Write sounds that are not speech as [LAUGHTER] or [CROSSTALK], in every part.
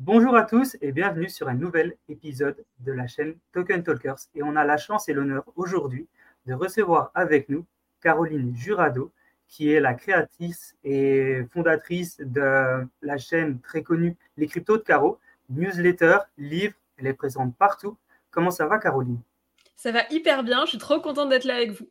Bonjour à tous et bienvenue sur un nouvel épisode de la chaîne Token Talkers. Et on a la chance et l'honneur aujourd'hui de recevoir avec nous Caroline Jurado, qui est la créatrice et fondatrice de la chaîne très connue Les Cryptos de Caro, newsletter, livre, elle est présente partout. Comment ça va Caroline? Ça va hyper bien, je suis trop contente d'être là avec vous.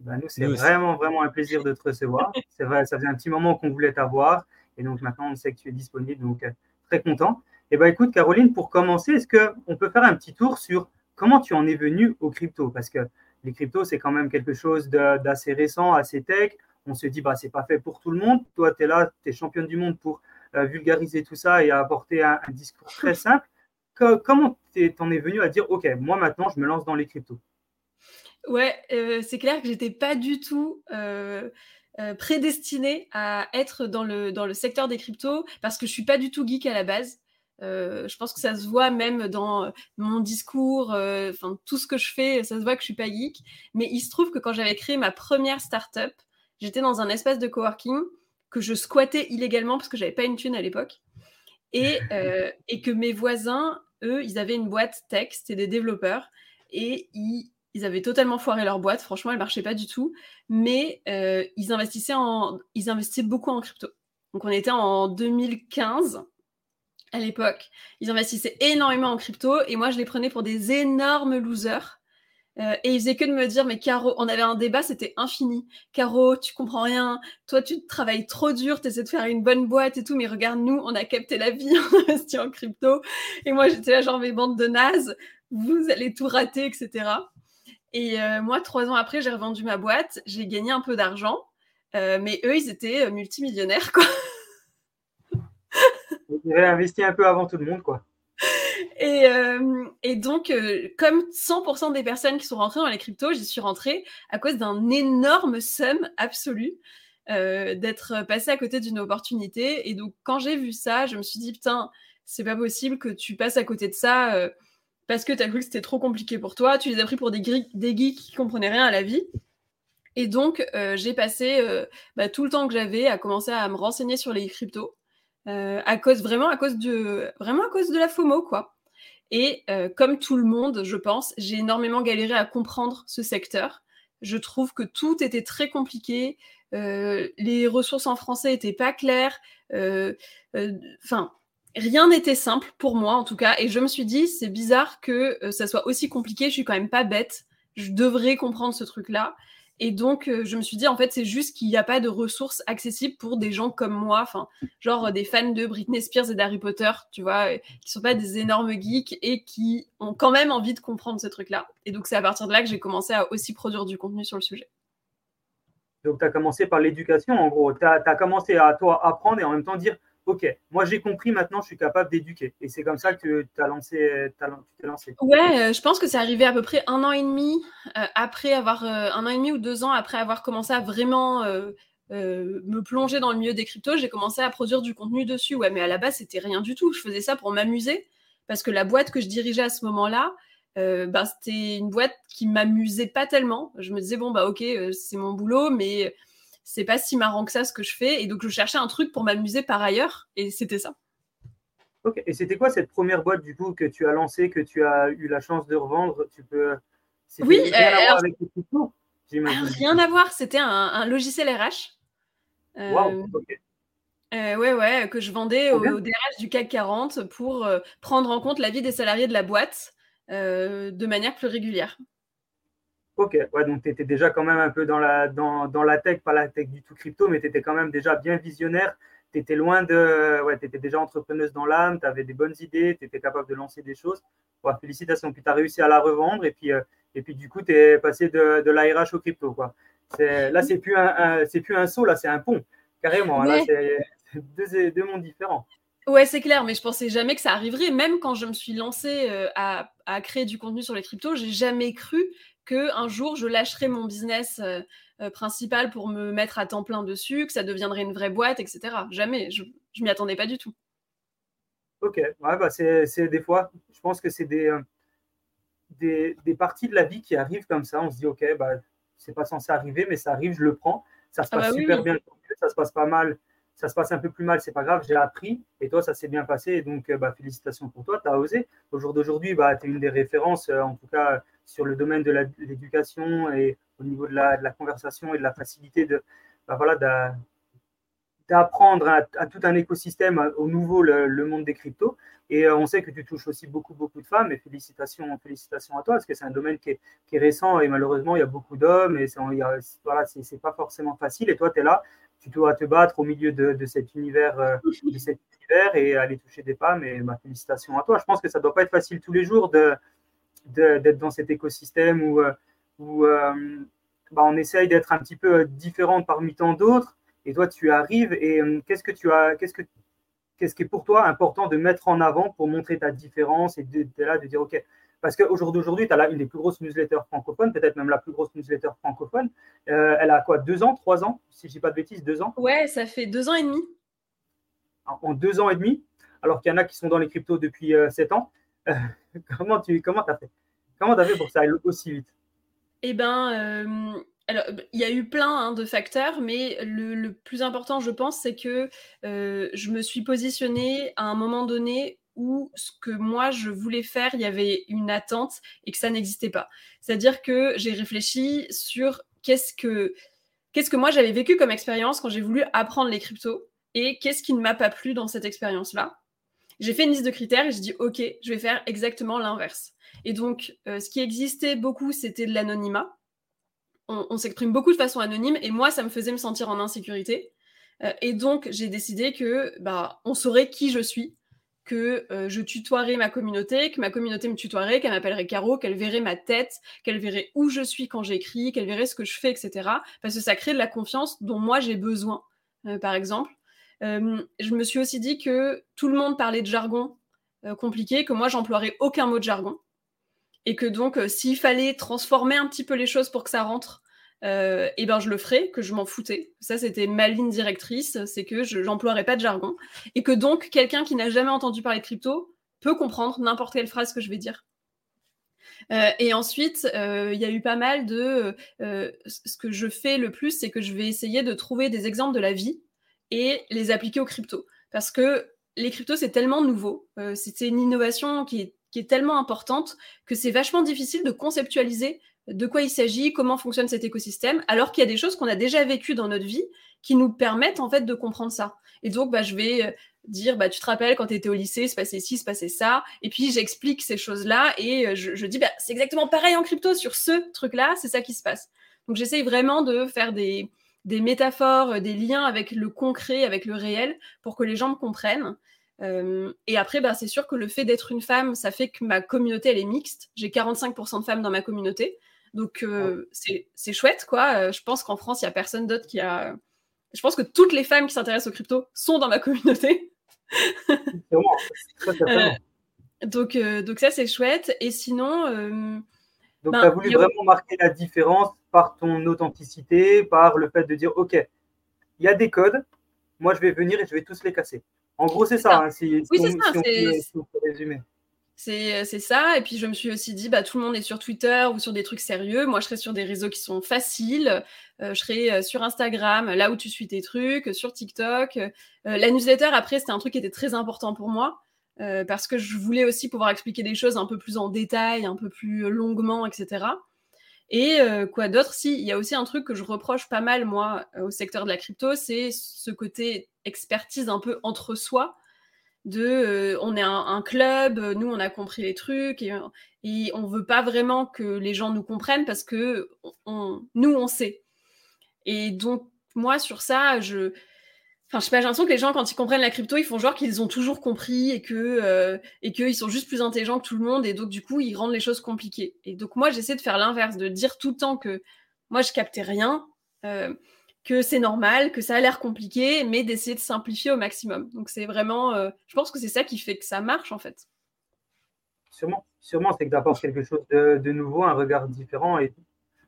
Ben, nous, c'est vraiment, vraiment un plaisir de te recevoir. C'est vrai, ça faisait un petit moment qu'on voulait t'avoir. Et donc maintenant, on sait que tu es disponible. Donc, très content. Et eh ben écoute, Caroline, pour commencer, est-ce qu'on peut faire un petit tour sur comment tu en es venu aux crypto? Parce que les cryptos, c'est quand même quelque chose d'assez récent, assez tech. On se dit, bah, c'est pas fait pour tout le monde. Toi, tu es là, tu es championne du monde pour euh, vulgariser tout ça et apporter un, discours très [LAUGHS] simple. comment tu en es venu à dire, OK, moi maintenant, je me lance dans les cryptos? Ouais, euh, c'est clair que j'étais pas du tout euh, euh, prédestinée à être dans le, dans le secteur des cryptos parce que je suis pas du tout geek à la base. Euh, je pense que ça se voit même dans mon discours, euh, enfin tout ce que je fais, ça se voit que je suis pas geek. Mais il se trouve que quand j'avais créé ma première startup, j'étais dans un espace de coworking que je squattais illégalement parce que j'avais pas une thune à l'époque, et, [LAUGHS] et que mes voisins, eux, ils avaient une boîte tech, c'était des développeurs, et ils ils avaient totalement foiré leur boîte. Franchement, elle marchait pas du tout. Mais euh, ils, investissaient en, ils investissaient beaucoup en crypto. Donc, on était en 2015 à l'époque. Ils investissaient énormément en crypto et moi, je les prenais pour des énormes losers. Euh, et ils faisaient que de me dire, mais Caro, on avait un débat, c'était infini. Caro, tu comprends rien. Toi, tu travailles trop dur, tu essaies de faire une bonne boîte et tout, mais regarde, nous, on a capté la vie, [LAUGHS] on investit en crypto. Et moi, j'étais là, genre, mes bandes de nazes, vous allez tout rater, etc. Et euh, moi, trois ans après, j'ai revendu ma boîte, j'ai gagné un peu d'argent, euh, mais eux, ils étaient euh, multimillionnaires, quoi. Ils avaient investi un peu avant tout le monde, quoi. Et, et donc, comme 100% des personnes qui sont rentrées dans les cryptos, j'y suis rentrée à cause d'un énorme somme absolu d'être passée à côté d'une opportunité. Et donc, quand j'ai vu ça, je me suis dit, putain, c'est pas possible que tu passes à côté de ça parce que tu as cru que c'était trop compliqué pour toi, tu les as pris pour des, geeks qui comprenaient rien à la vie. Et donc, euh, j'ai passé euh, bah, tout le temps que j'avais à commencer à me renseigner sur les cryptos, euh, à cause vraiment à cause de vraiment à cause de la FOMO quoi. Et comme tout le monde, je pense, j'ai énormément galéré à comprendre ce secteur. Je trouve que tout était très compliqué, les ressources en français étaient pas claires. Enfin, rien n'était simple pour moi en tout cas. Et je me suis dit, c'est bizarre que euh, ça soit aussi compliqué. Je suis quand même pas bête. Je devrais comprendre ce truc-là. Et donc, euh, je me suis dit, en fait, c'est juste qu'il n'y a pas de ressources accessibles pour des gens comme moi, enfin, genre euh, des fans de Britney Spears et d'Harry Potter, tu vois, qui sont pas des énormes geeks et qui ont quand même envie de comprendre ce truc-là. Et donc, c'est à partir de là que j'ai commencé à aussi produire du contenu sur le sujet. Donc, tu as commencé par l'éducation, en gros. Tu as, as, commencé à toi apprendre et en même temps dire OK, moi j'ai compris, maintenant je suis capable d'éduquer. Et c'est comme ça que tu as lancé, t'es lancé. Ouais, euh, je pense que c'est arrivé à peu près un an et demi euh, après avoir, euh, un an et demi ou deux ans après avoir commencé à vraiment me plonger dans le milieu des cryptos, j'ai commencé à produire du contenu dessus. Ouais, mais à la base, c'était rien du tout. Je faisais ça pour m'amuser parce que la boîte que je dirigeais à ce moment-là, bah, c'était une boîte qui m'amusait pas tellement. Je me disais, bon, bah ok, c'est mon boulot, mais c'est pas si marrant que ça ce que je fais. Et donc, je cherchais un truc pour m'amuser par ailleurs. Et c'était ça. Ok. Et c'était quoi cette première boîte, du coup, que tu as lancée, que tu as eu la chance de revendre? Tu peux. Oui, rien à voir avec Rien à voir. C'était un, logiciel RH. Euh, wow. Euh, ouais, ouais, que je vendais au, DRH du CAC 40 pour euh, prendre en compte la vie des salariés de la boîte de manière plus régulière. Ok, ouais, donc tu étais déjà quand même un peu dans la, dans, dans, la tech, pas la tech du tout crypto, mais tu étais quand même déjà bien visionnaire. Tu étais loin de. Ouais, tu étais déjà entrepreneuse dans l'âme, tu avais des bonnes idées, tu étais capable de lancer des choses. Ouais, félicitations. Puis tu as réussi à la revendre et puis, euh, et puis du coup, tu es passé de, de l'ARH au crypto. Quoi. Là, c'est plus, un, c'est plus un saut, là, c'est un pont, carrément. Là, c'est deux, deux mondes différents. Ouais, c'est clair, mais je pensais jamais que ça arriverait. Même quand je me suis lancée euh, à, à, créer du contenu sur les cryptos, j'ai jamais cru que un jour je lâcherai mon business euh, euh, principal pour me mettre à temps plein dessus, que ça deviendrait une vraie boîte, etc. Jamais, je, je m'y attendais pas du tout. Ok, ouais, bah c'est des fois, je pense que c'est des, euh, des, des, parties de la vie qui arrivent comme ça. On se dit, ok, bah, c'est pas censé arriver, mais ça arrive, je le prends. Ça se ah passe bah super bien, ça se passe pas mal, ça se passe un peu plus mal, c'est pas grave, j'ai appris. Et toi, ça s'est bien passé. Donc, bah, félicitations pour toi, tu as osé. Au jour d'aujourd'hui, bah, tu es une des références, en tout cas sur le domaine de l'éducation et au niveau de la, conversation et de la facilité de, bah, voilà, d'apprendre à, tout un écosystème au nouveau le, monde des cryptos. Et euh, on sait que tu touches aussi beaucoup, beaucoup de femmes. Et félicitations, félicitations à toi, parce que c'est un domaine qui est, qui est, récent et malheureusement, il y a beaucoup d'hommes et c'est voilà, c'est pas forcément facile. Et toi, tu es là, tu dois te battre au milieu de, de cet univers, euh, de cet univers et aller toucher des femmes. Et bah, félicitations à toi. Je pense que ça ne doit pas être facile tous les jours d'être dans cet écosystème où, euh, où bah, on essaye d'être un petit peu différent parmi tant d'autres et toi, tu arrives et euh, qu'est-ce que tu as, qu'est-ce que qu'est-ce qui est pour toi important de mettre en avant pour montrer ta différence et de, là de dire ok parce qu'aujourd'hui tu as là une des plus grosses newsletters francophones peut-être même la plus grosse newsletter francophone. Euh, elle a quoi deux ans trois ans si je dis pas de bêtises deux ans? Ouais ça fait deux ans et demi. En deux ans et demi? Alors qu'il y en a qui sont dans les cryptos depuis euh, sept ans. [LAUGHS] Comment tu comment as fait? Comment tu as fait pour que ça aille aussi vite? Eh ben alors, il y a eu plein hein, de facteurs, mais le, plus important, je pense, c'est que euh, je me suis positionnée à un moment donné où ce que moi je voulais faire, il y avait une attente et que ça n'existait pas. C'est-à-dire que j'ai réfléchi sur qu'est-ce que qu'est-ce que moi j'avais vécu comme expérience quand j'ai voulu apprendre les cryptos et qu'est-ce qui ne m'a pas plu dans cette expérience-là. J'ai fait une liste de critères et j'ai dit ok, je vais faire exactement l'inverse. Et donc, euh, ce qui existait beaucoup, c'était de l'anonymat on, s'exprime beaucoup de façon anonyme et moi, ça me faisait me sentir en insécurité. Euh, et donc, j'ai décidé que bah, on saurait qui je suis, que euh, je tutoierais ma communauté, que ma communauté me tutoierait, qu'elle m'appellerait Caro, qu'elle verrait ma tête, qu'elle verrait où je suis quand j'écris, qu'elle verrait ce que je fais, etc. Parce que ça crée de la confiance dont moi j'ai besoin, euh, par exemple. je me suis aussi dit que tout le monde parlait de jargon compliqué, que moi j'emploierais aucun mot de jargon et que donc euh, s'il fallait transformer un petit peu les choses pour que ça rentre, euh, eh ben je le ferais, que je m'en foutais. Ça, c'était ma ligne directrice, c'est que je n'emploierais pas de jargon. Et que donc, quelqu'un qui n'a jamais entendu parler de crypto peut comprendre n'importe quelle phrase que je vais dire. Euh, et ensuite, il y a eu pas mal de... ce que je fais le plus, c'est que je vais essayer de trouver des exemples de la vie et les appliquer aux crypto. Parce que les cryptos, c'est tellement nouveau. C'était une innovation qui est tellement importante que c'est vachement difficile de conceptualiser de quoi il s'agit, comment fonctionne cet écosystème, alors qu'il y a des choses qu'on a déjà vécues dans notre vie qui nous permettent en fait de comprendre ça. Et donc, bah, je vais euh, dire, bah, tu te rappelles quand tu étais au lycée, se passait ci, se passait ça, et puis j'explique ces choses-là et euh, je, dis, bah, c'est exactement pareil en crypto sur ce truc-là, c'est ça qui se passe. Donc, j'essaye vraiment de faire des, métaphores, des liens avec le concret, avec le réel, pour que les gens me comprennent. Euh, et après, bah, c'est sûr que le fait d'être une femme, ça fait que ma communauté, elle est mixte. J'ai 45% de femmes dans ma communauté. Donc, euh, c'est chouette, quoi. Euh, je pense qu'en France, il n'y a personne d'autre qui a... Je pense que toutes les femmes qui s'intéressent aux crypto sont dans ma [LAUGHS] communauté. donc, donc ça, c'est chouette. Et sinon... donc, ben, tu as voulu vraiment marquer la différence par ton authenticité, par le fait de dire, OK, il y a des codes, moi, je vais venir et je vais tous les casser. En gros, c'est ça. Hein, si, oui, c'est ça. C'est ça. Et puis, je me suis aussi dit, bah, tout le monde est sur Twitter ou sur des trucs sérieux. Moi, je serai sur des réseaux qui sont faciles. Euh, je serai euh, sur Instagram, là où tu suis tes trucs, sur TikTok. Euh, la newsletter, après, c'était un truc qui était très important pour moi. parce que je voulais aussi pouvoir expliquer des choses un peu plus en détail, un peu plus longuement, etc. Et quoi d'autre? Si, il y a aussi un truc que je reproche pas mal, moi, au secteur de la crypto, c'est ce côté expertise un peu entre soi de euh, on est un, club, nous on a compris les trucs et, on veut pas vraiment que les gens nous comprennent parce que nous on sait. Et donc moi sur ça, je Enfin, je sais pas, j'ai l'impression que les gens, quand ils comprennent la crypto, ils font genre qu'ils ont toujours compris et que euh, qu'ils sont juste plus intelligents que tout le monde et donc du coup ils rendent les choses compliquées. Et donc moi j'essaie de faire l'inverse, de dire tout le temps que moi je captais rien, euh, que c'est normal, que ça a l'air compliqué, mais d'essayer de simplifier au maximum. Donc c'est vraiment, euh, je pense que c'est ça qui fait que ça marche en fait. Sûrement, sûrement, c'est que d'apporter quelque chose de, nouveau, un regard différent. Et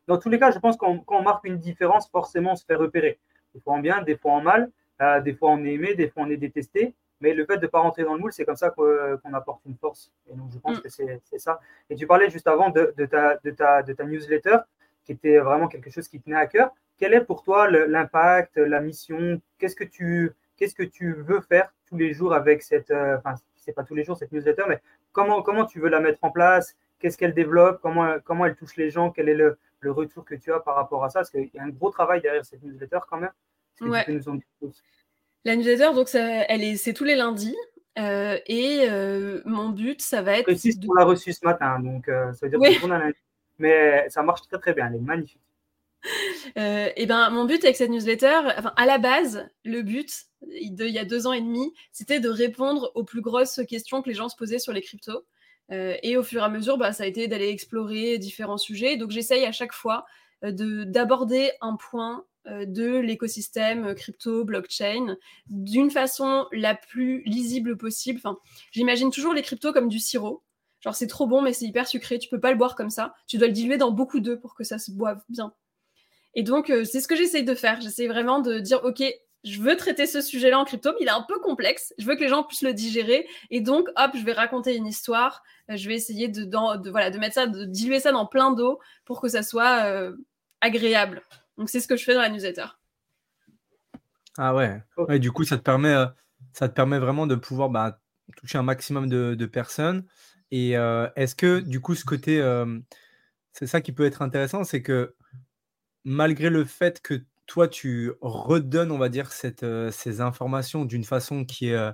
dans tous les cas, je pense qu'on quand on marque une différence, forcément, on se fait repérer. Des fois en bien, des fois en mal, euh, des fois on est aimé, des fois on est détesté. Mais le fait de ne pas rentrer dans le moule, c'est comme ça qu'on apporte une force. Et donc je pense mm. que c'est ça. Et tu parlais juste avant de, ta, de, ta, de ta newsletter, qui était vraiment quelque chose qui tenait à cœur quel est pour toi l'impact, la mission? Qu'est-ce que tu qu'est-ce que tu veux faire tous les jours avec cette, enfin, c'est pas tous les jours cette newsletter, mais comment, comment tu veux la mettre en place? Qu'est-ce qu'elle développe? Comment, comment elle touche les gens? Quel est le, le, retour que tu as par rapport à ça? Parce qu'il y a un gros travail derrière cette newsletter quand même. Ouais. La newsletter, donc, elle est, c'est tous les lundis. Euh, et euh, mon but, ça va être. Précise de... l'a reçue ce matin, donc euh, ça veut dire que lundi. Mais ça marche très très bien, elle est magnifique. Et ben, mon but avec cette newsletter, enfin, à la base, le but, il y a deux ans et demi, c'était de répondre aux plus grosses questions que les gens se posaient sur les cryptos. et au fur et à mesure, bah, ça a été d'aller explorer différents sujets. Donc j'essaye à chaque fois d'aborder un point euh, de l'écosystème euh, crypto, blockchain, d'une façon la plus lisible possible. Enfin, j'imagine toujours les cryptos comme du sirop. Genre, c'est trop bon, mais c'est hyper sucré. Tu peux pas le boire comme ça. Tu dois le diluer dans beaucoup d'eau pour que ça se boive bien. Et donc, euh, c'est ce que j'essaye de faire. J'essaie vraiment de dire, OK, je veux traiter ce sujet-là en crypto, mais il est un peu complexe. Je veux que les gens puissent le digérer. Et donc, hop, je vais raconter une histoire. Je vais essayer de, voilà, de mettre ça, de diluer ça dans plein d'eau pour que ça soit agréable. Donc c'est ce que je fais dans la newsletter. Ah ouais. ouais du coup, ça te permet, euh, ça te permet vraiment de pouvoir bah, toucher un maximum de, personnes. Et euh, est-ce que du coup, ce côté, euh, c'est ça qui peut être intéressant, c'est que malgré le fait que toi, tu redonnes, on va dire, cette, ces informations d'une façon qui est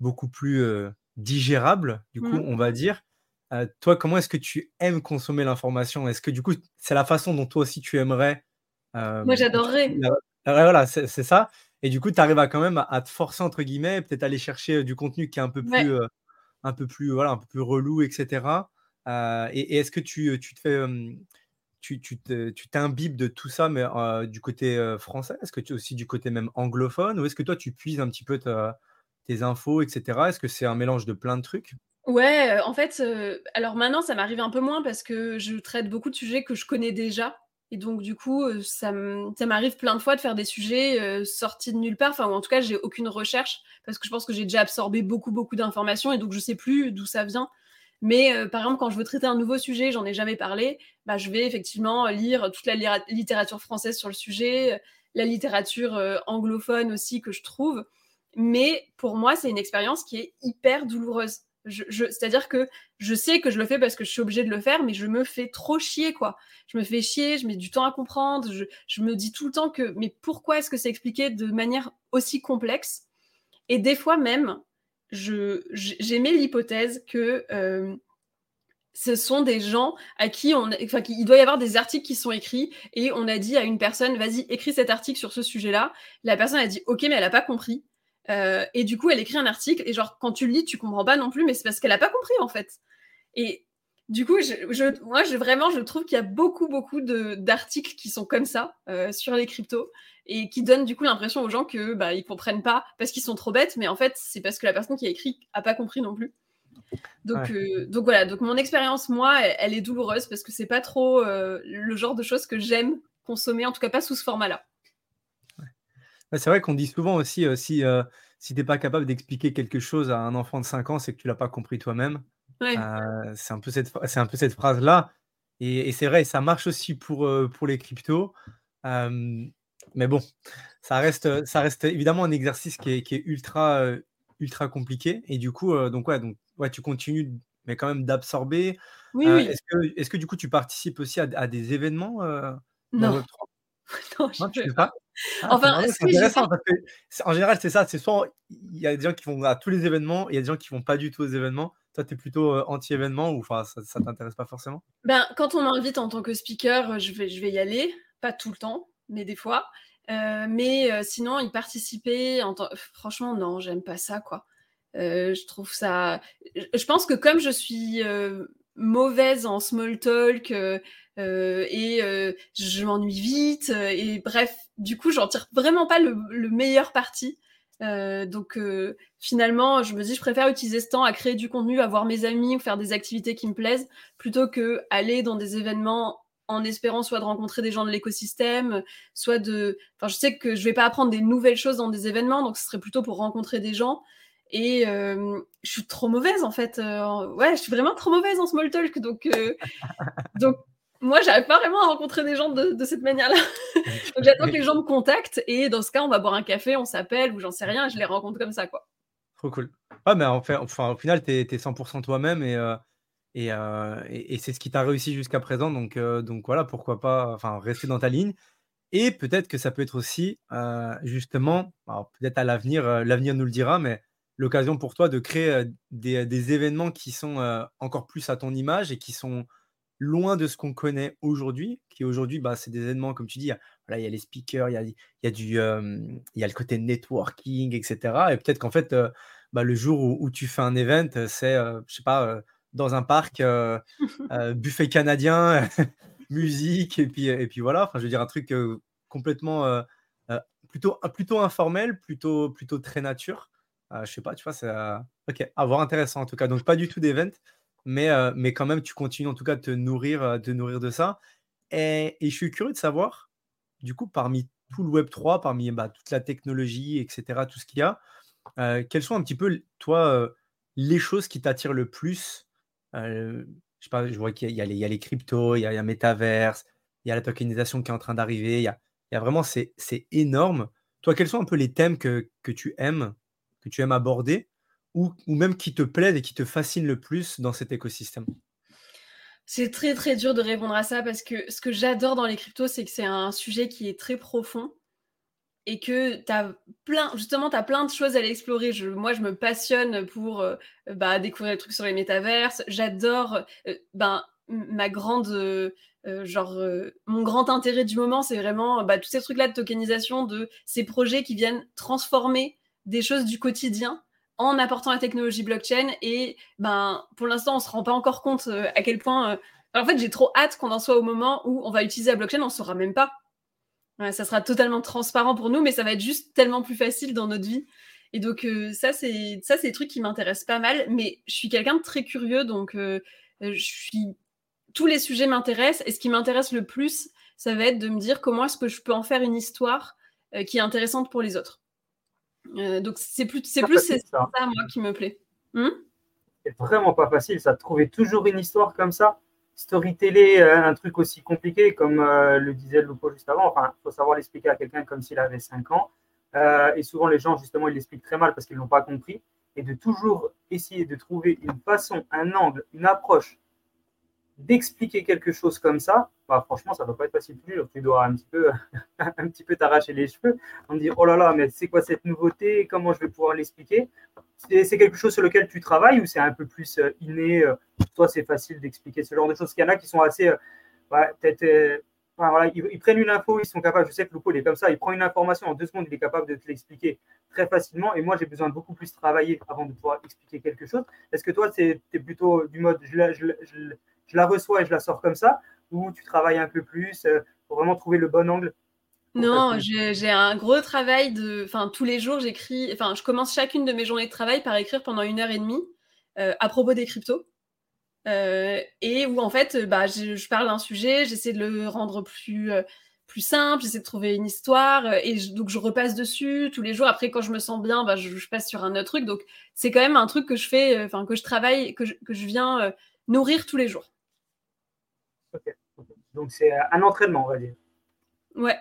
beaucoup plus digérable, du coup, mmh. on va dire. toi, comment est-ce que tu aimes consommer l'information? Est-ce que du coup, c'est la façon dont toi aussi tu aimerais euh, Moi, j'adorerais. Voilà, c'est ça. Et du coup, tu arrives à quand même à te forcer, entre guillemets, peut-être aller chercher euh, du contenu qui est un peu plus, euh, un peu plus, voilà, un peu plus relou, etc. et, est-ce que tu, tu, te fais. Tu, tu t'imbibes de tout ça, mais du côté français? Est-ce que tu es aussi du côté même anglophone? Ou est-ce que toi, tu puises un petit peu tes infos, etc. Est-ce que c'est un mélange de plein de trucs? Ouais, en fait, alors maintenant, ça m'arrive un peu moins parce que je traite beaucoup de sujets que je connais déjà. Et donc, du coup, euh, ça m'arrive plein de fois de faire des sujets euh, sortis de nulle part. Enfin, en tout cas, j'ai aucune recherche parce que je pense que j'ai déjà absorbé beaucoup, beaucoup d'informations et donc je sais plus d'où ça vient. Mais euh, par exemple, quand je veux traiter un nouveau sujet, j'en ai jamais parlé, bah, je vais effectivement lire toute la littérature française sur le sujet, la littérature anglophone aussi que je trouve. Mais pour moi, c'est une expérience qui est hyper douloureuse. C'est-à-dire que je sais que je le fais parce que je suis obligée de le faire, mais je me fais trop chier, quoi. Je me fais chier, je mets du temps à comprendre, je, me dis tout le temps que, mais pourquoi est-ce que c'est expliqué de manière aussi complexe? Et des fois même, j'émets l'hypothèse que euh, ce sont des gens à qui on, enfin, il doit y avoir des articles qui sont écrits et on a dit à une personne, vas-y, écris cet article sur ce sujet-là. La personne a dit, ok, mais elle n'a pas compris. Euh, et du coup, elle écrit un article, et genre, quand tu le lis, tu comprends pas non plus, mais c'est parce qu'elle a pas compris, en fait. Et du coup, je, moi, je, vraiment, je trouve qu'il y a beaucoup, beaucoup d'articles qui sont comme ça euh, sur les cryptos et qui donnent du coup l'impression aux gens que bah, ils comprennent pas parce qu'ils sont trop bêtes, mais en fait, c'est parce que la personne qui a écrit a pas compris non plus. Donc, euh, donc voilà, donc mon expérience, moi, elle, est douloureuse parce que c'est pas trop le genre de choses que j'aime consommer, en tout cas pas sous ce format-là c'est vrai qu'on dit souvent aussi, euh, si, euh, si tu n'es pas capable d'expliquer quelque chose à un enfant de 5 ans, c'est que tu l'as pas compris toi-même. Euh, c'est un peu cette, c'est un peu cette phrase-là. Et, c'est vrai, ça marche aussi pour, pour les cryptos. mais bon, ça reste, ça reste évidemment un exercice qui est, qui est ultra, ultra compliqué. Et du coup, donc, ouais, donc, ouais, tu continues, mais quand même d'absorber. Oui, oui. Est-ce que, est-ce que du coup, tu participes aussi à, des événements non. [LAUGHS] non, je ne sais pas? Ah, enfin, c'est intéressant parce que en général, c'est ça. C'est soit il y a des gens qui vont à tous les événements, il y a des gens qui vont pas du tout aux événements. Toi, tu es plutôt euh, anti-événement ou ça, t'intéresse pas forcément? Ben, Quand on m'invite en tant que speaker, euh, je vais, je vais y aller. Pas tout le temps, mais des fois. Euh, mais sinon, y participer, en franchement, non, j'aime pas ça, quoi. je trouve ça. Je pense que comme je suis mauvaise en small talk et je m'ennuie vite et bref du coup j'en tire vraiment pas le, meilleur parti donc finalement je me dis je préfère utiliser ce temps à créer du contenu à voir mes amis ou faire des activités qui me plaisent plutôt que aller dans des événements en espérant soit de rencontrer des gens de l'écosystème, soit de... Enfin, je sais que je vais pas apprendre des nouvelles choses dans des événements, donc ce serait plutôt pour rencontrer des gens. Et euh, je suis trop mauvaise en fait. Euh, ouais, je suis vraiment trop mauvaise en small talk. Donc, euh, donc moi, j'arrive pas vraiment à rencontrer des gens de, cette manière-là. [LAUGHS] Donc, j'attends que les gens me contactent et dans ce cas, on va boire un café, on s'appelle ou j'en sais rien, et je les rencontre comme ça, quoi. Trop cool. Ouais, mais en fait, enfin, au final, tu es, 100% toi-même et, euh, euh, et, et, c'est ce qui t'a réussi jusqu'à présent. Donc, euh, donc voilà, pourquoi pas enfin, rester dans ta ligne. Et peut-être que ça peut être aussi, justement, peut-être à l'avenir, l'avenir nous le dira, mais l'occasion pour toi de créer des, des événements qui sont encore plus à ton image et qui sont loin de ce qu'on connaît aujourd'hui, qui aujourd'hui, bah, c'est des événements, comme tu dis, il y a les speakers, il y a, il y a, du, il y a le côté networking, etc. Et peut-être qu'en fait, bah, le jour où, tu fais un event, c'est, je sais pas, dans un parc, [LAUGHS] buffet canadien, [LAUGHS] musique, et puis, et puis voilà, enfin, je veux dire, un truc complètement, plutôt, plutôt informel, plutôt, plutôt très nature. je sais pas, tu vois, c'est ok, à voir intéressant en tout cas. Donc, pas du tout d'event, mais, mais quand même, tu continues en tout cas de te nourrir, de, nourrir de ça. Et, je suis curieux de savoir, du coup, parmi tout le Web 3, parmi bah, toute la technologie, etc., tout ce qu'il y a, quelles sont un petit peu, toi, les choses qui t'attirent le plus Je sais pas, je vois qu'il y, a les cryptos, il y a, il Metaverse, il y a la tokenisation qui est en train d'arriver, il y a, il y a vraiment, c'est énorme. Toi, quels sont un peu les thèmes que, que tu aimes, que tu aimes aborder ou, même qui te plaisent et qui te fascinent le plus dans cet écosystème? C'est très très dur de répondre à ça parce que ce que j'adore dans les cryptos, c'est que c'est un sujet qui est très profond et que tu as plein, justement, tu as plein de choses à l'explorer. moi, je me passionne pour euh, bah, découvrir des trucs sur les métaverses. J'adore euh, ben, ma grande. Euh, genre, mon grand intérêt du moment, c'est vraiment bah, tous ces trucs-là de tokenisation, de ces projets qui viennent transformer des choses du quotidien en apportant la technologie blockchain. Et ben, pour l'instant, on se rend pas encore compte euh, à quel point. Euh, en fait, j'ai trop hâte qu'on en soit au moment où on va utiliser la blockchain, on ne saura même pas. ça sera totalement transparent pour nous, mais ça va être juste tellement plus facile dans notre vie. Et donc, euh, ça, c'est ça, c'est des trucs qui m'intéressent pas mal. Mais je suis quelqu'un de très curieux, donc je suis tous les sujets m'intéressent. Et ce qui m'intéresse le plus, ça va être de me dire comment est-ce que je peux en faire une histoire qui est intéressante pour les autres. Euh, donc c'est plus, c'est plus ça. moi qui me plaît. Hmm? C'est vraiment pas facile ça, de trouver toujours une histoire comme ça. Storyteller euh, un truc aussi compliqué, comme euh, le disait Lupo juste avant. Enfin, il faut savoir l'expliquer à quelqu'un comme s'il avait 5 ans. et souvent, les gens, justement, ils l'expliquent très mal parce qu'ils l'ont pas compris. Et de toujours essayer de trouver une façon, un angle, une approche d'expliquer quelque chose comme ça, bah, franchement, ça ne doit pas être facile toujours. Tu dois [LAUGHS] un petit peu, un petit peu t'arracher les cheveux en me oh là là, mais c'est quoi cette nouveauté? Comment je vais pouvoir l'expliquer? C'est quelque chose sur lequel tu travailles ou c'est un peu plus euh, inné euh, Toi, c'est facile d'expliquer ce genre de choses. Il y en a qui sont assez, euh, peut-être, voilà, ils, prennent une info, ils sont capables. Je sais que Lupo, il est comme ça. Il prend une information en deux secondes, il est capable de te l'expliquer très facilement. Et moi, j'ai besoin de beaucoup plus travailler avant de pouvoir expliquer quelque chose. Est-ce que toi, tu es plutôt du mode je, je, je je la reçois et je la sors comme ça, ou tu travailles un peu plus euh, pour vraiment trouver le bon angle non, j'ai un gros travail de. Enfin, tous les jours, j'écris. Enfin, je commence chacune de mes journées de travail par écrire pendant une heure et demie euh, à propos des cryptos. Euh, et où, en fait, bah, je, parle d'un sujet, j'essaie de le rendre plus, plus simple, j'essaie de trouver une histoire. et donc, je repasse dessus tous les jours. Après, quand je me sens bien, bah, je, passe sur un autre truc. Donc, c'est quand même un truc que je fais, enfin, que je travaille, que que je viens nourrir tous les jours. Donc c'est un entraînement, on va dire. Ouais.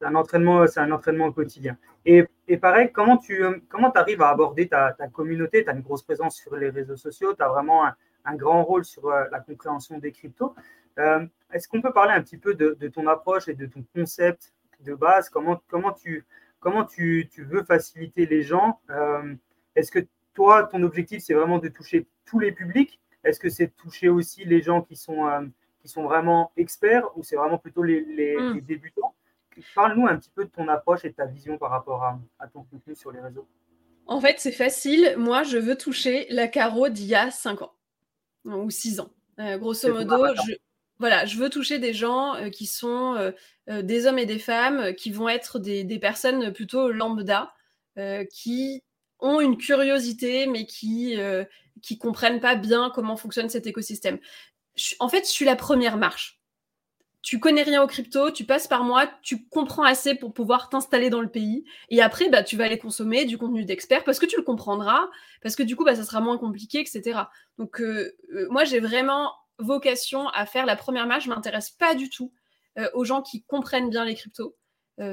C'est un entraînement, c'est un entraînement au quotidien. Et, et pareil, comment tu comment arrives à aborder ta, communauté? Tu as une grosse présence sur les réseaux sociaux, tu as vraiment un, grand rôle sur euh, la compréhension des cryptos. Euh, est-ce qu'on peut parler un petit peu de, ton approche et de ton concept de base? Comment, comment, tu, comment tu, tu veux faciliter les gens? Euh, Est-ce que toi, ton objectif, c'est vraiment de toucher tous les publics? Est-ce que c'est de toucher aussi les gens qui sont qui sont vraiment experts ou c'est vraiment plutôt les, hmm. débutants? Parle-nous un petit peu de ton approche et de ta vision par rapport à, ton contenu sur les réseaux. En fait, c'est facile. Moi, je veux toucher la carreau d'il y a 5 ans ou 6 ans. Euh, grosso modo, je, voilà, je veux toucher des gens euh, qui sont euh, des hommes et des femmes, qui vont être des, des personnes plutôt lambda, qui ont une curiosité, mais qui qui comprennent pas bien comment fonctionne cet écosystème en fait, je suis la première marche. Tu connais rien au crypto, tu passes par moi, tu comprends assez pour pouvoir t'installer dans le pays. Et après, bah, tu vas aller consommer du contenu d'experts parce que tu le comprendras, parce que du coup, bah, ça sera moins compliqué, etc. Donc, euh, euh, moi, j'ai vraiment vocation à faire la première marche. Je m'intéresse pas du tout aux gens qui comprennent bien les cryptos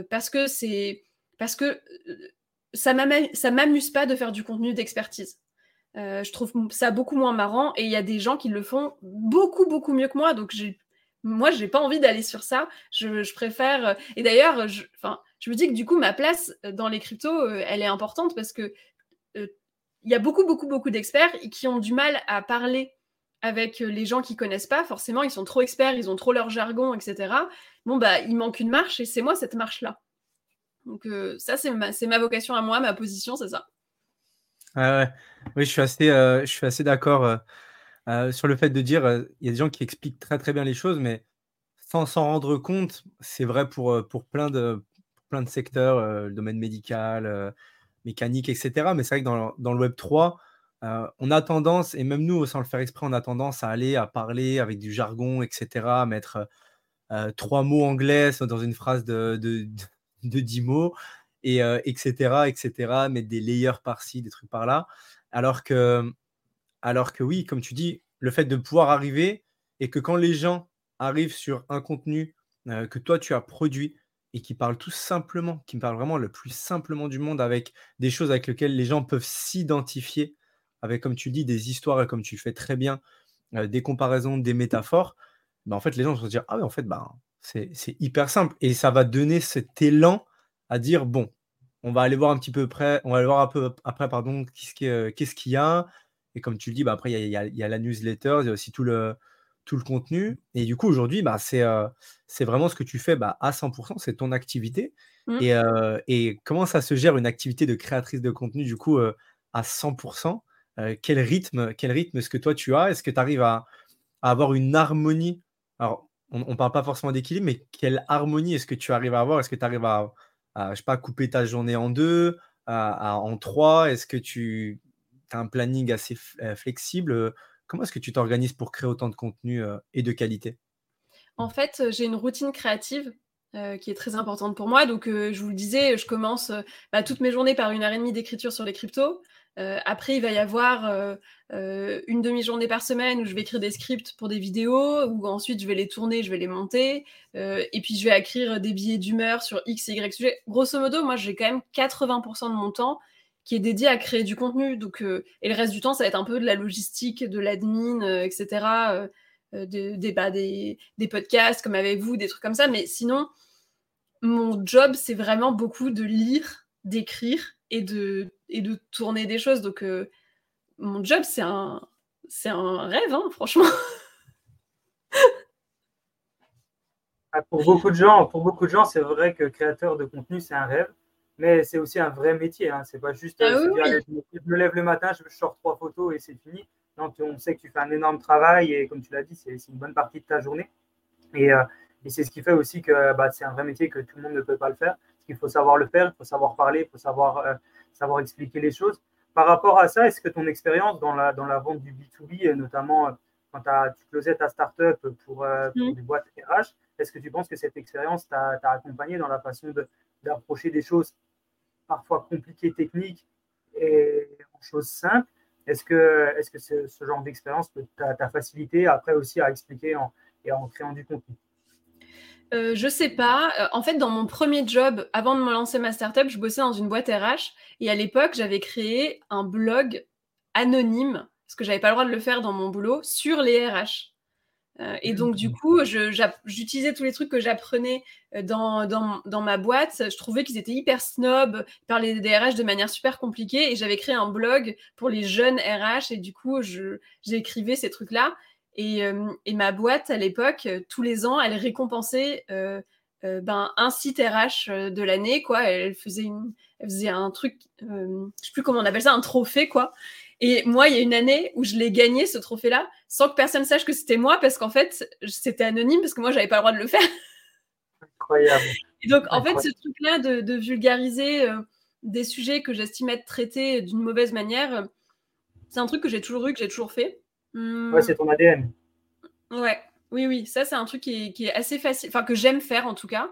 parce que c'est parce que ça m'amuse pas de faire du contenu d'expertise. Je trouve ça beaucoup moins marrant et il y a des gens qui le font beaucoup beaucoup mieux que moi donc j'ai moi, j'ai pas envie d'aller sur ça. Je, préfère. Et d'ailleurs, je, je me dis que du coup, ma place dans les cryptos, elle est importante parce que il y a beaucoup, beaucoup, beaucoup d'experts qui ont du mal à parler avec les gens qui connaissent pas. Forcément, ils sont trop experts, ils ont trop leur jargon, etc. Bon, bah, il manque une marche et c'est moi cette marche-là. Donc, ça, c'est ma, ma, vocation à moi, ma position, c'est ça. Oui, je suis assez, suis assez d'accord euh, sur le fait de dire, euh, il y a des gens qui expliquent très très bien les choses, mais sans s'en rendre compte, c'est vrai pour, euh, pour plein, de, plein de secteurs, le domaine médical, mécanique, etc. Mais c'est vrai que dans, dans, le Web 3, on a tendance, et même nous, sans le faire exprès, on a tendance à aller à parler avec du jargon, etc., à mettre trois mots anglais dans une phrase de, de, de 10 mots, et, etc., etc., mettre des layers par-ci, des trucs par-là. Alors que alors que oui, comme tu dis, le fait de pouvoir arriver et que quand les gens arrivent sur un contenu euh, que toi tu as produit et qui parle tout simplement, qui me parle vraiment le plus simplement du monde avec des choses avec lesquelles les gens peuvent s'identifier, avec comme tu dis des histoires et comme tu fais très bien euh, des comparaisons, des métaphores, bah, en fait les gens vont se dire ah oui en fait bah, c'est hyper simple et ça va donner cet élan à dire bon on va aller voir un petit peu près, on va aller voir un peu après pardon qu'est-ce qu'il y a et comme tu le dis, bah, après, il y, y, a la newsletter, il y a aussi tout le, tout le contenu. Et du coup, aujourd'hui, bah, c'est euh, vraiment ce que tu fais bah, à 100%, c'est ton activité. Mmh. Et, euh, et, comment ça se gère une activité de créatrice de contenu, du coup, euh, à 100% quel, rythme, quel rythme est-ce que toi, tu as? Est-ce que tu arrives à, à, avoir une harmonie? Alors, on ne parle pas forcément d'équilibre, mais quelle harmonie est-ce que tu arrives à avoir? Est-ce que tu arrives à, à, je sais pas, couper ta journée en deux, en trois Est-ce que tu as un planning assez euh, flexible? Euh, comment est-ce que tu t'organises pour créer autant de contenu euh, et de qualité? En fait, j'ai une routine créative qui est très importante pour moi. Donc, je vous le disais, je commence bah, toutes mes journées par une heure et demie d'écriture sur les cryptos. Après, il va y avoir une demi-journée par semaine où je vais écrire des scripts pour des vidéos, ou ensuite je vais les tourner, je vais les monter, et puis je vais écrire des billets d'humeur sur X et Y sujet. Grosso modo, moi j'ai quand même 80% de mon temps qui est dédié à créer du contenu. Donc, euh, et le reste du temps, ça va être un peu de la logistique, de l'admin, euh, etc. Euh, des, bah, des, des, podcasts comme avec vous, des trucs comme ça. Mais sinon, mon job, c'est vraiment beaucoup de lire, d'écrire et de, et de tourner des choses. Donc, mon job, c'est un, c'est un rêve, hein, franchement. [LAUGHS] Ah, pour beaucoup de gens, pour beaucoup de gens, c'est vrai que créateur de contenu, c'est un rêve mais c'est aussi un vrai métier. Hein. C'est pas juste ah euh, je me lève le matin, je sors trois photos et c'est fini. Non, on sait que tu fais un énorme travail et comme tu l'as dit, c'est une bonne partie de ta journée. Et, euh, et c'est ce qui fait aussi que bah, c'est un vrai métier que tout le monde ne peut pas le faire. Qu'il faut savoir le faire, il faut savoir parler, il faut savoir, euh, savoir expliquer les choses. Par rapport à ça, est-ce que ton expérience dans la, dans la vente du B2B, notamment quand as, tu closais ta startup pour, pour mmh. des boîtes RH, est-ce que tu penses que cette expérience t'a accompagné dans la façon d'approcher des choses parfois compliquées techniques et en choses simples? Est-ce que, est -ce, que ce genre d'expérience t'a facilité après aussi à expliquer en, et en créant du contenu? Euh, je sais pas. Euh, en fait, dans mon premier job, avant de me lancer ma startup, je bossais dans une boîte RH et à l'époque, j'avais créé un blog anonyme parce que j'avais pas le droit de le faire dans mon boulot sur les RH. Euh, et donc, du coup, j'utilisais tous les trucs que j'apprenais dans, dans, ma boîte. Je trouvais qu'ils étaient hyper snob, ils parlaient des RH de manière super compliquée. Et j'avais créé un blog pour les jeunes RH. Et du coup, j'écrivais ces trucs-là. Et, euh, et, ma boîte, à l'époque, tous les ans, elle récompensait ben, un site RH de l'année. quoi. Elle faisait, une, elle faisait un truc, je sais plus comment on appelle ça, un trophée. quoi. Et moi, il y a une année où je l'ai gagné, ce trophée-là, sans que personne sache que c'était moi, parce qu'en fait, c'était anonyme, parce que moi, j'avais pas le droit de le faire. Incroyable. Et donc, en fait, ce truc-là de, vulgariser euh, des sujets que j'estime être traités d'une mauvaise manière, euh, c'est un truc que j'ai toujours eu, que j'ai toujours fait. Hum. Ouais, c'est ton ADN. Ouais, oui, oui. Ça, c'est un truc qui est assez facile, enfin, que j'aime faire en tout cas.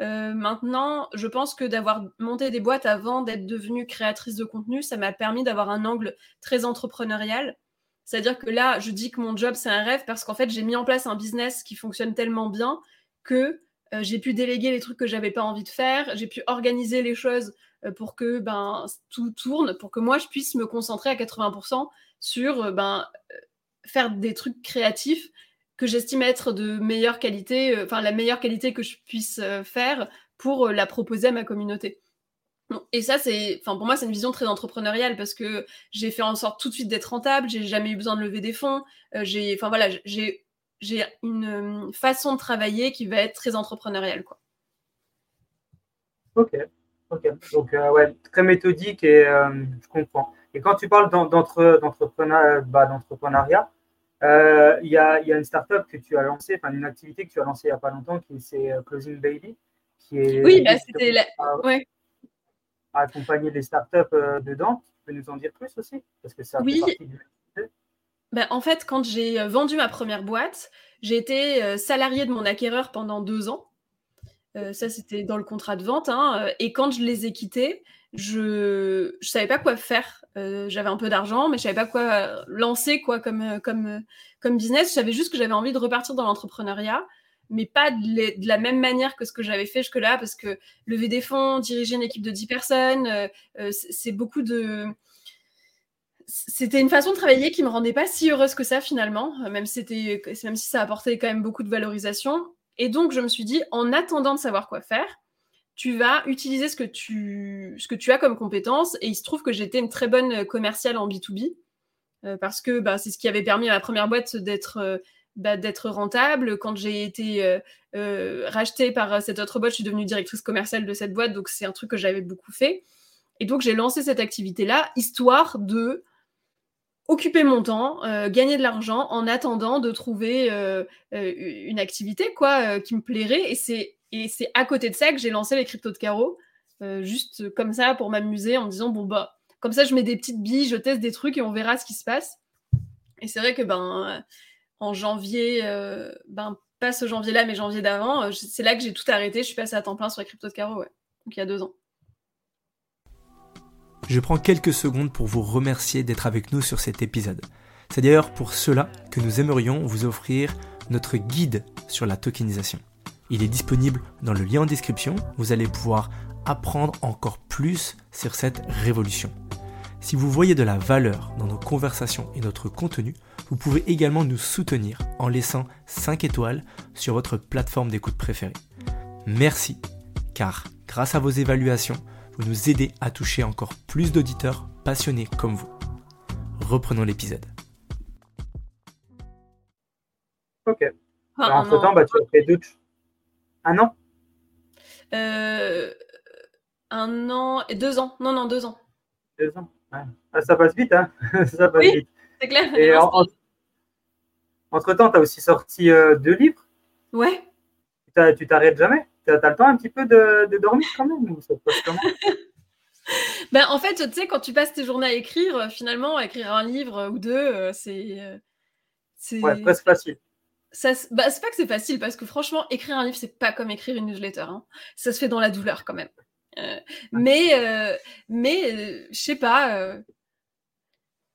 Euh, maintenant, je pense que d'avoir monté des boîtes avant d'être devenue créatrice de contenu, ça m'a permis d'avoir un angle très entrepreneurial. C'est-à-dire que là, je dis que mon job, c'est un rêve parce qu'en fait, j'ai mis en place un business qui fonctionne tellement bien que euh, j'ai pu déléguer les trucs que j'avais pas envie de faire, j'ai pu organiser les choses euh, pour que ben, tout tourne, pour que moi, je puisse me concentrer à 80% sur ben, faire des trucs créatifs que j'estime être de meilleure qualité, enfin la meilleure qualité que je puisse faire pour la proposer à ma communauté. Et ça, c'est, enfin, pour moi, c'est une vision très entrepreneuriale parce que j'ai fait en sorte tout de suite d'être rentable. J'ai jamais eu besoin de lever des fonds. Euh, j'ai, enfin voilà, j'ai, j'ai une façon de travailler qui va être très entrepreneuriale, quoi. Ok, ok. Donc euh, ouais, très méthodique et euh, je comprends. Et quand tu parles d'entrepreneuriat, bah, d'entrepreneuriat, il y, a, y a une startup que tu as lancée, enfin une activité que tu as lancée il n'y a pas longtemps, qui c'est Closing Baby, qui est. Oui, bah, c'était la... ouais accompagner les startups euh, dedans. Tu peux nous en dire plus aussi? Parce que ça oui. Ben, en fait, quand j'ai euh, vendu ma première boîte, j'ai été euh, salarié de mon acquéreur pendant deux ans. ça, c'était dans le contrat de vente. Hein, et quand je les ai quittés, je ne savais pas quoi faire. J'avais un peu d'argent, mais je savais pas quoi lancer quoi, comme, comme, comme business. Je savais juste que j'avais envie de repartir dans l'entrepreneuriat mais pas de, la même manière que ce que j'avais fait jusque-là, parce que lever des fonds, diriger une équipe de 10 personnes, euh, euh, c'est beaucoup de... C'était une façon de travailler qui me rendait pas si heureuse que ça finalement, même, c'était, même si ça apportait quand même beaucoup de valorisation. Et donc, je me suis dit, en attendant de savoir quoi faire, tu vas utiliser ce que tu, ce que tu as comme compétence. Et il se trouve que j'étais une très bonne commerciale en B2B, euh, parce que bah, c'est ce qui avait permis à ma première boîte d'être bah, d'être rentable. Quand j'ai été euh, euh, rachetée par cette autre boîte, je suis devenue directrice commerciale de cette boîte, donc c'est un truc que j'avais beaucoup fait. Et donc j'ai lancé cette activité-là, histoire de occuper mon temps, euh, gagner de l'argent en attendant de trouver une activité quoi qui me plairait. Et c'est et c'est à côté de ça que j'ai lancé les cryptos de carreau, juste comme ça pour m'amuser en disant bon bah comme ça je mets des petites billes, je teste des trucs et on verra ce qui se passe. Et c'est vrai que ben en janvier, euh, ben pas ce janvier-là, mais janvier d'avant, euh, c'est là que j'ai tout arrêté. Je suis passée à temps plein sur les cryptos de carreau, ouais. Donc il y a deux ans. Je prends quelques secondes pour vous remercier d'être avec nous sur cet épisode. C'est d'ailleurs pour cela que nous aimerions vous offrir notre guide sur la tokenisation. Il est disponible dans le lien en description. Vous allez pouvoir apprendre encore plus sur cette révolution. Si vous voyez de la valeur dans nos conversations et notre contenu, vous pouvez également nous soutenir en laissant 5 étoiles sur votre plateforme d'écoute préférée. Merci, car grâce à vos évaluations, vous nous aidez à toucher encore plus d'auditeurs passionnés comme vous. Reprenons l'épisode. Ok. Ah, entre temps, bah, tu as fait deux. Un an euh, Un an et deux ans. Non, non, deux ans. Deux ans. Ah, ça passe vite, hein [LAUGHS] Ça passe vite. C'est clair. Et entre temps, tu as aussi sorti euh, deux livres. Ouais. Tu t'arrêtes jamais? Tu as, le temps un petit peu de, dormir quand même ou ça passe comment? [LAUGHS] Ben, en fait, tu sais, quand tu passes tes journées à écrire, euh, finalement, écrire un livre ou deux, c'est. c'est ouais, presque facile. Ça, bah, c'est pas que c'est facile, parce que franchement, écrire un livre, c'est pas comme écrire une newsletter. Hein. Ça se fait dans la douleur quand même. mais, mais je sais pas.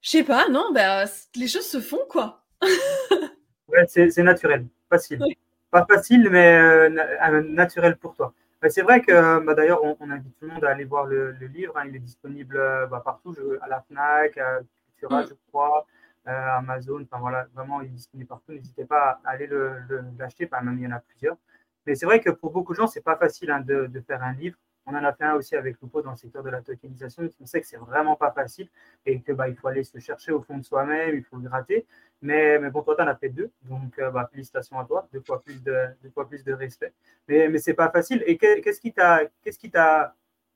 Je sais pas, non, bah, les choses se font, quoi [LAUGHS] ouais, c'est naturel, facile. Pas facile, mais euh, naturel pour toi. C'est vrai que bah, d'ailleurs, on, invite tout le monde à aller voir le, livre. Hein. il est disponible euh, bah, partout, à la Fnac, à Cultura, mm. je crois, euh, Amazon. Enfin voilà, vraiment, il est disponible partout. N'hésitez pas à aller l'acheter. Même il y en a plusieurs. Mais c'est vrai que pour beaucoup de gens, c'est pas facile hein, de, faire un livre. On en a fait un aussi avec Lupo dans le secteur de la tokenisation. On sait que c'est vraiment pas facile et que bah, faut aller se chercher au fond de soi-même, il faut le gratter. Mais, mais bon, toi, tu en as fait deux. Donc, euh, bah, félicitations à toi. Deux fois plus de, deux plus de respect. Mais, mais c'est pas facile. Et qu'est-ce qui t'a qu'est-ce qui t'a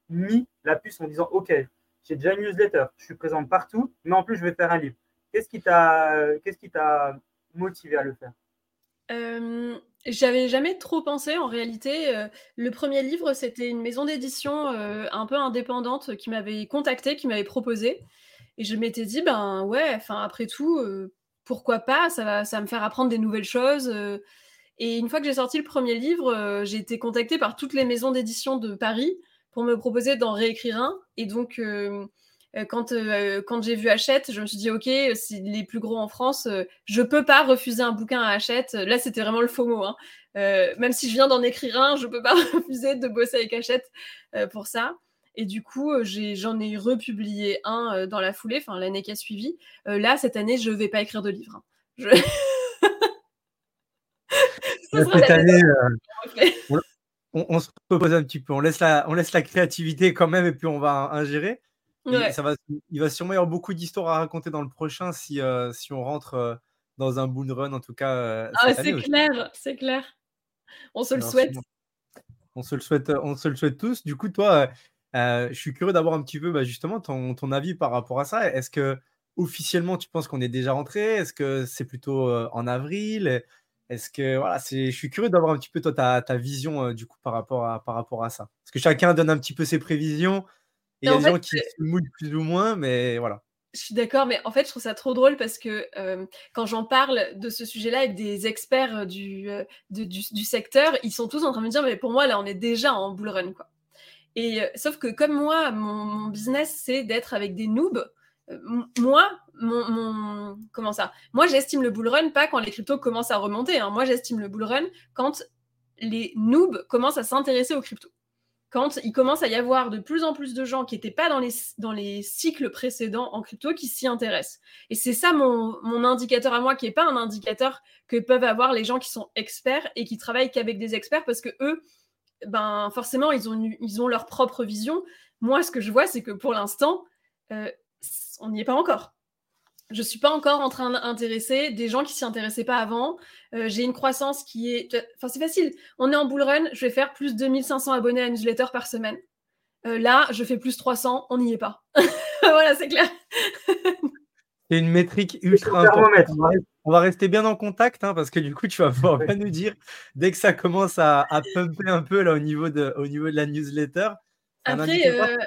mis la puce en disant OK, j'ai déjà une newsletter, je suis présente partout, mais en plus, je vais faire un livre. Qu'est-ce qui t'a t'a motivé à le faire? Euh, j'avais jamais trop pensé en réalité. Euh, le premier livre, c'était une maison d'édition euh, un peu indépendante qui m'avait contacté, qui m'avait proposé. Et je m'étais dit, ben ouais, enfin après tout, pourquoi pas, ça va, ça me faire apprendre des nouvelles choses. Et une fois que j'ai sorti le premier livre, j'ai été contactée par toutes les maisons d'édition de Paris pour me proposer d'en réécrire un. Et donc, quand, quand j'ai vu Hachette, je me suis dit, OK, c'est les plus gros en France, je peux pas refuser un bouquin à Hachette. Là, c'était vraiment le faux mot. Hein. même si je viens d'en écrire un, je peux pas [LAUGHS] refuser de bosser avec Hachette pour ça. Et du coup, j'en ai, republié un dans la foulée, enfin l'année qui a suivi. là, cette année, je vais pas écrire de livre. Hein. Je... [LAUGHS] cette année, on, se repose un petit peu, on laisse, la, on laisse la créativité quand même et puis on va ingérer. Ça va, il va sûrement y avoir beaucoup d'histoires à raconter dans le prochain si, euh, si on rentre euh, dans un boon run, en tout cas. Euh, ah, c'est clair, c'est clair. On se le souhaite. On se le souhaite, on se le souhaite tous. Du coup, toi, je suis curieux d'avoir un petit peu bah, justement ton, ton, avis par rapport à ça. Est-ce que officiellement tu penses qu'on est déjà rentré? Est-ce que c'est plutôt en avril? Est-ce que voilà, c'est, je suis curieux d'avoir un petit peu toi ta, ta vision du coup par rapport à par rapport à ça. Parce que chacun donne un petit peu ses prévisions. Et il y a des gens qui se mouillent plus ou moins, mais voilà. Je suis d'accord, mais en fait, je trouve ça trop drôle parce que quand j'en parle de ce sujet-là avec des experts du, du, du, secteur, ils sont tous en train de me dire, mais pour moi, là, on est déjà en bull run, quoi. Et sauf que comme moi, mon, mon business, c'est d'être avec des noobs. moi, mon, comment ça Moi, j'estime le bull run pas quand les cryptos commencent à remonter. Hein. Moi, j'estime le bull run quand les noobs commencent à s'intéresser aux cryptos. Quand il commence à y avoir de plus en plus de gens qui n'étaient pas dans les, cycles précédents en crypto qui s'y intéressent. Et c'est ça mon, mon, indicateur à moi, qui n'est pas un indicateur que peuvent avoir les gens qui sont experts et qui travaillent qu'avec des experts parce que eux, ben forcément, ils ont, ils ont leur propre vision. Moi, ce que je vois, c'est que pour l'instant, euh, on n'y est pas encore je suis pas encore en train d'intéresser des gens qui s'y intéressaient pas avant. Euh, j'ai une croissance qui est. Enfin, c'est facile. On est en bull run, je vais faire plus de 2500 abonnés à newsletter par semaine. Euh, là, je fais plus 300, on n'y est pas. [LAUGHS] voilà, c'est clair. c'est une métrique ultra importante. On va rester bien en contact hein, parce que du coup, tu vas pouvoir bien nous dire dès que ça commence à, pumper un peu là, au, niveau de, au niveau de la newsletter. Après, euh...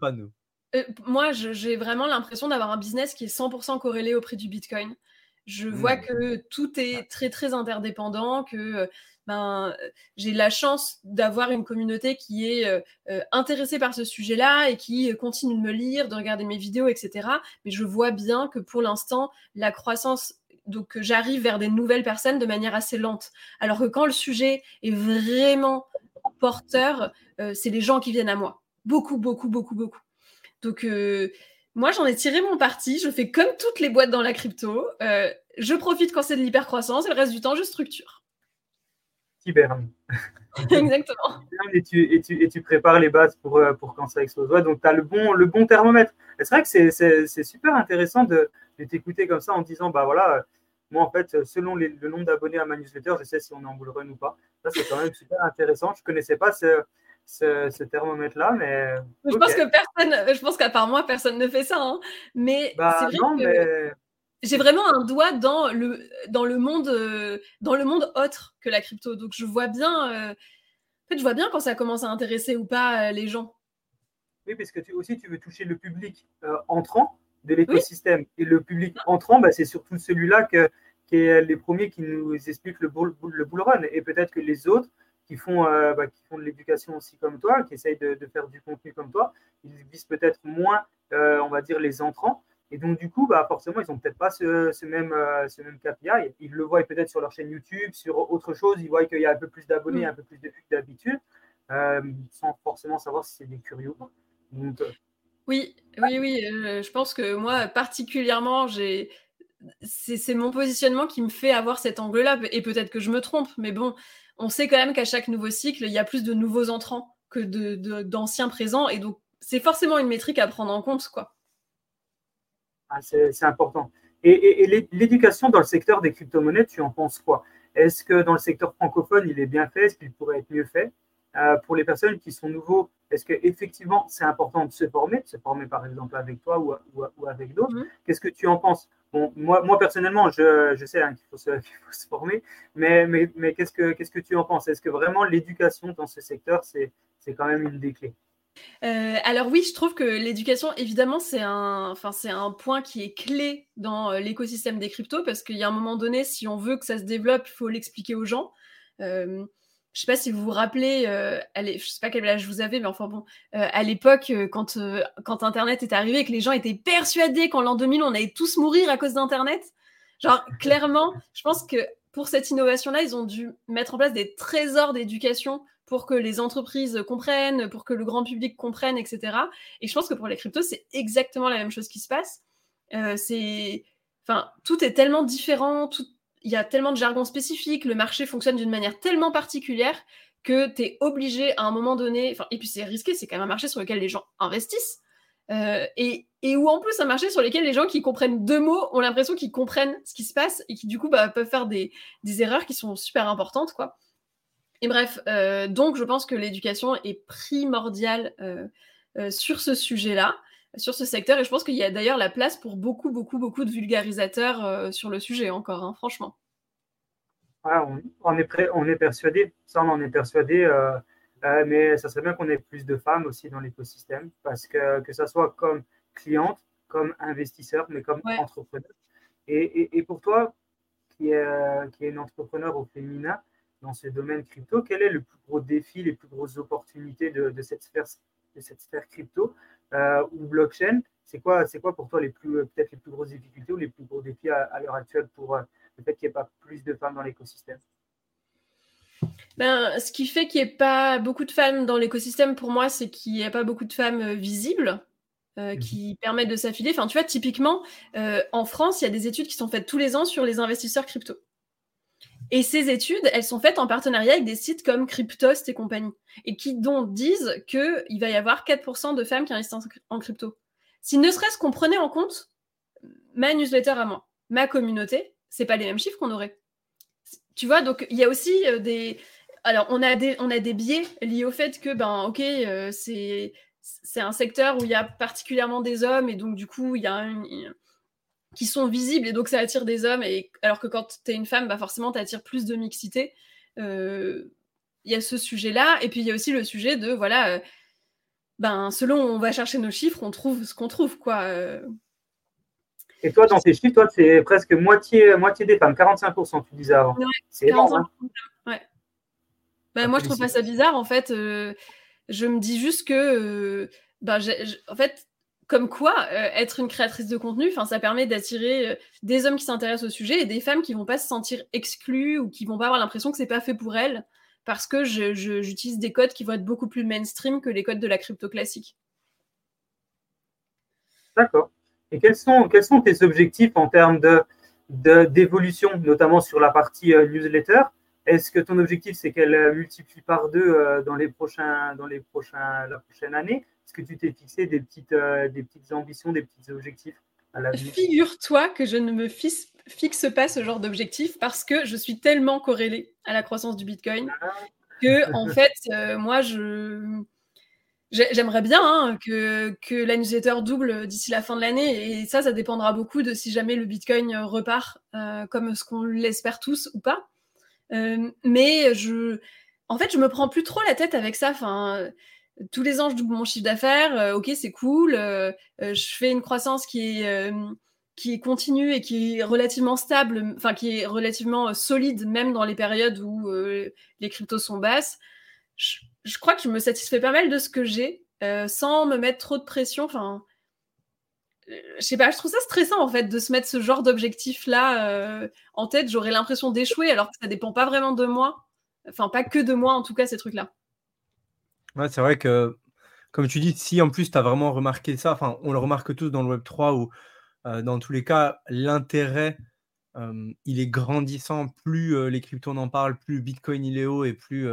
pas nous. Euh, moi, j'ai vraiment l'impression d'avoir un business qui est 100% corrélé au prix du Bitcoin. Je vois mmh. que tout est très, très interdépendant, que euh, ben, j'ai la chance d'avoir une communauté qui est euh, intéressée par ce sujet-là et qui continue de me lire, de regarder mes vidéos, etc. Mais je vois bien que pour l'instant, la croissance donc j'arrive vers des nouvelles personnes de manière assez lente. Alors que quand le sujet est vraiment porteur, c'est les gens qui viennent à moi. Beaucoup, beaucoup, beaucoup, beaucoup. Donc, euh, moi, j'en ai tiré mon parti. Je fais comme toutes les boîtes dans la crypto. Euh, je profite quand c'est de l'hypercroissance et le reste du temps, je structure. Hiberne. [LAUGHS] [LAUGHS] Exactement. Et tu, et, tu, et tu, prépares les bases pour, euh, pour quand ça explose. donc, tu as le bon, le bon thermomètre. C'est vrai que c'est super intéressant de, de t'écouter comme ça en disant bah voilà, moi, en fait, selon le nombre d'abonnés à ma newsletter, je sais si on est en bull run ou pas. Ça, c'est quand même super intéressant. Je ne connaissais pas ce, ce, thermomètre-là, mais. Je pense que personne, je pense qu'à part moi, personne ne fait ça. Hein. Mais bah, c'est vrai que j'ai vraiment un doigt dans le, dans le monde, euh, dans le monde autre que la crypto. Donc je vois bien, euh, en fait, je vois bien quand ça commence à intéresser ou pas euh, les gens. Oui, parce que tu aussi tu veux toucher le public entrant de l'écosystème et le public entrant, bah, c'est surtout celui-là que qui est les premiers qui nous expliquent le bull, le bull run et peut-être que les autres qui font, euh, bah, qui font de l'éducation aussi comme toi, qui essayent de, faire du contenu comme toi, ils visent peut-être moins, euh, on va dire, les entrants. Et donc, du coup, bah, forcément, ils n'ont peut-être pas ce, même, euh, ce même KPI. Ils le voient peut-être sur leur chaîne YouTube, sur autre chose. Ils voient qu'il y a un peu plus d'abonnés, mm. un peu plus de vues que d'habitude, sans forcément savoir si c'est des curieux ou pas. oui, oui, oui. je pense que moi, particulièrement, j'ai c'est mon positionnement qui me fait avoir cet angle-là. Et peut-être que je me trompe, mais bon, on sait quand même qu'à chaque nouveau cycle, il y a plus de nouveaux entrants que d'anciens présents. Et donc, c'est forcément une métrique à prendre en compte. quoi. Ah, c'est important. Et, l'éducation dans le secteur des crypto-monnaies, tu en penses quoi? Est-ce que dans le secteur francophone, il est bien fait? Est-ce qu'il pourrait être mieux fait? Euh, Pour les personnes qui sont nouveaux, est-ce qu'effectivement, c'est important de se former, de se former par exemple avec toi ou, avec d'autres? Mm-hmm. Qu'est-ce que tu en penses? Moi, moi personnellement, je, sais hein, [LAUGHS] qu'il faut, se former, mais, mais, mais qu'est-ce, que, qu'est-ce que tu en penses? Est-ce que vraiment l'éducation dans ce secteur, c'est, c'est quand même une des clés? Euh, alors oui, je trouve que l'éducation, évidemment, c'est un, enfin, c'est un point qui est clé dans euh, l'écosystème des cryptos parce qu'il y a un moment donné, si on veut que ça se développe, il faut l'expliquer aux gens. Euh, je sais pas si vous vous rappelez, euh, je sais pas quel âge vous avez, mais enfin bon, euh, à l'époque, euh, quand, quand Internet est arrivé et que les gens étaient persuadés qu'en l'an 2000, on allait tous mourir à cause d'Internet, genre [LAUGHS] clairement, je pense que pour cette innovation-là, ils ont dû mettre en place des trésors d'éducation pour que les entreprises comprennent, pour que le grand public comprenne, etc. Et je pense que pour les cryptos, c'est exactement la même chose qui se passe. c'est, enfin, tout est tellement différent, tout, il y a tellement de jargon spécifique, le marché fonctionne d'une manière tellement particulière que tu es obligé à un moment donné, et puis c'est risqué, c'est quand même un marché sur lequel les gens investissent, euh, et, et, où en plus un marché sur lequel les gens qui comprennent deux mots ont l'impression qu'ils comprennent ce qui se passe et qui du coup bah, peuvent faire des, erreurs qui sont super importantes. quoi. Et bref, euh, donc je pense que l'éducation est primordiale euh, sur ce sujet-là sur ce secteur. Et je pense qu'il y a d'ailleurs la place pour beaucoup, beaucoup, beaucoup de vulgarisateurs euh, sur le sujet encore, hein, franchement. on, est on est persuadé, ça on en est persuadé, euh, euh, mais ça serait bien qu'on ait plus de femmes aussi dans l'écosystème, parce que que ça soit comme cliente, comme investisseur, mais comme entrepreneur. Et, et, pour toi, qui est, qui est une entrepreneur au féminin dans ce domaine crypto, quel est le plus gros défi, les plus grosses opportunités de, de cette sphère de cette sphère crypto ou blockchain, c'est quoi, c'est quoi pour toi les plus, euh, peut-être les plus grosses difficultés ou les plus gros défis à, l'heure actuelle pour euh, le fait qu'il n'y ait pas plus de femmes dans l'écosystème? Ben, ce qui fait qu'il n'y ait pas beaucoup de femmes dans l'écosystème, pour moi, c'est qu'il n'y a pas beaucoup de femmes visibles mhm. qui permettent de s'affiler. Enfin, tu vois, typiquement, en France, il y a des études qui sont faites tous les ans sur les investisseurs crypto. Et ces études, elles sont faites en partenariat avec des sites comme Cryptost et compagnie, et qui donc disent qu'il va y avoir 4% de femmes qui investissent en crypto. Si ne serait-ce qu'on prenait en compte ma newsletter à moi, ma communauté, c'est pas les mêmes chiffres qu'on aurait. Tu vois, donc il y a aussi euh, des. Alors, on a des, on a des biais liés au fait que, ben, ok, euh, c'est c'est un secteur où il y a particulièrement des hommes, et donc du coup, il y a une, qui sont visibles et donc ça attire des hommes. Et alors que quand tu es une femme, bah forcément, tu attires plus de mixité. Euh, il y a ce sujet-là. Et puis il y a aussi le sujet de, voilà, euh, ben, selon où on va chercher nos chiffres, on trouve ce qu'on trouve. quoi. Euh. Et toi, dans tes chiffres, toi, c'est presque moitié, moitié des femmes, 45%, tu disais avant. c'est énorme. Hein. ouais. Ben, moi, je trouve pas ça bizarre. En fait, je me dis juste que, ben, en fait, comme quoi, euh, être une créatrice de contenu, ça permet d'attirer euh, des hommes qui s'intéressent au sujet et des femmes qui vont pas se sentir exclues ou qui vont pas avoir l'impression que c'est pas fait pour elles parce que j'utilise des codes qui vont être beaucoup plus mainstream que les codes de la crypto classique. D'accord. Et quels sont, quels tes objectifs en termes d'évolution, de, notamment sur la partie euh, newsletter? Est-ce que ton objectif, c'est qu'elle multiplie par deux dans, les prochains, dans les prochains, la prochaine année? Que tu t'es fixé des petites, euh, des petites ambitions, des petits objectifs à la Figure-toi que je ne me fixe, pas ce genre d'objectif parce que je suis tellement corrélée à la croissance du Bitcoin ah. que, en [LAUGHS] fait, euh, moi, je. J'aimerais bien hein, que, que la newsletter double d'ici la fin de l'année et ça, ça dépendra beaucoup de si jamais le Bitcoin repart euh, comme ce qu'on l'espère tous ou pas. mais je, en fait, je me prends plus trop la tête avec ça. Enfin, tous les ans, je double mon chiffre d'affaires. Euh, ok, c'est cool. Euh, euh, je fais une croissance qui est, qui est continue et qui est relativement stable, enfin qui est relativement solide, même dans les périodes où les cryptos sont basses. Je, crois que je me satisfais pas mal de ce que j'ai, sans me mettre trop de pression. Enfin, je sais pas, je trouve ça stressant en fait de se mettre ce genre d'objectif là en tête. J'aurais l'impression d'échouer alors que ça dépend pas vraiment de moi. Enfin, pas que de moi en tout cas, ces trucs là. Ouais, c'est vrai que, comme tu dis, si en plus tu as vraiment remarqué ça, enfin, on le remarque tous dans le Web3 où, euh, dans tous les cas, l'intérêt, il est grandissant. Plus les cryptos en parlent, plus Bitcoin il est haut et plus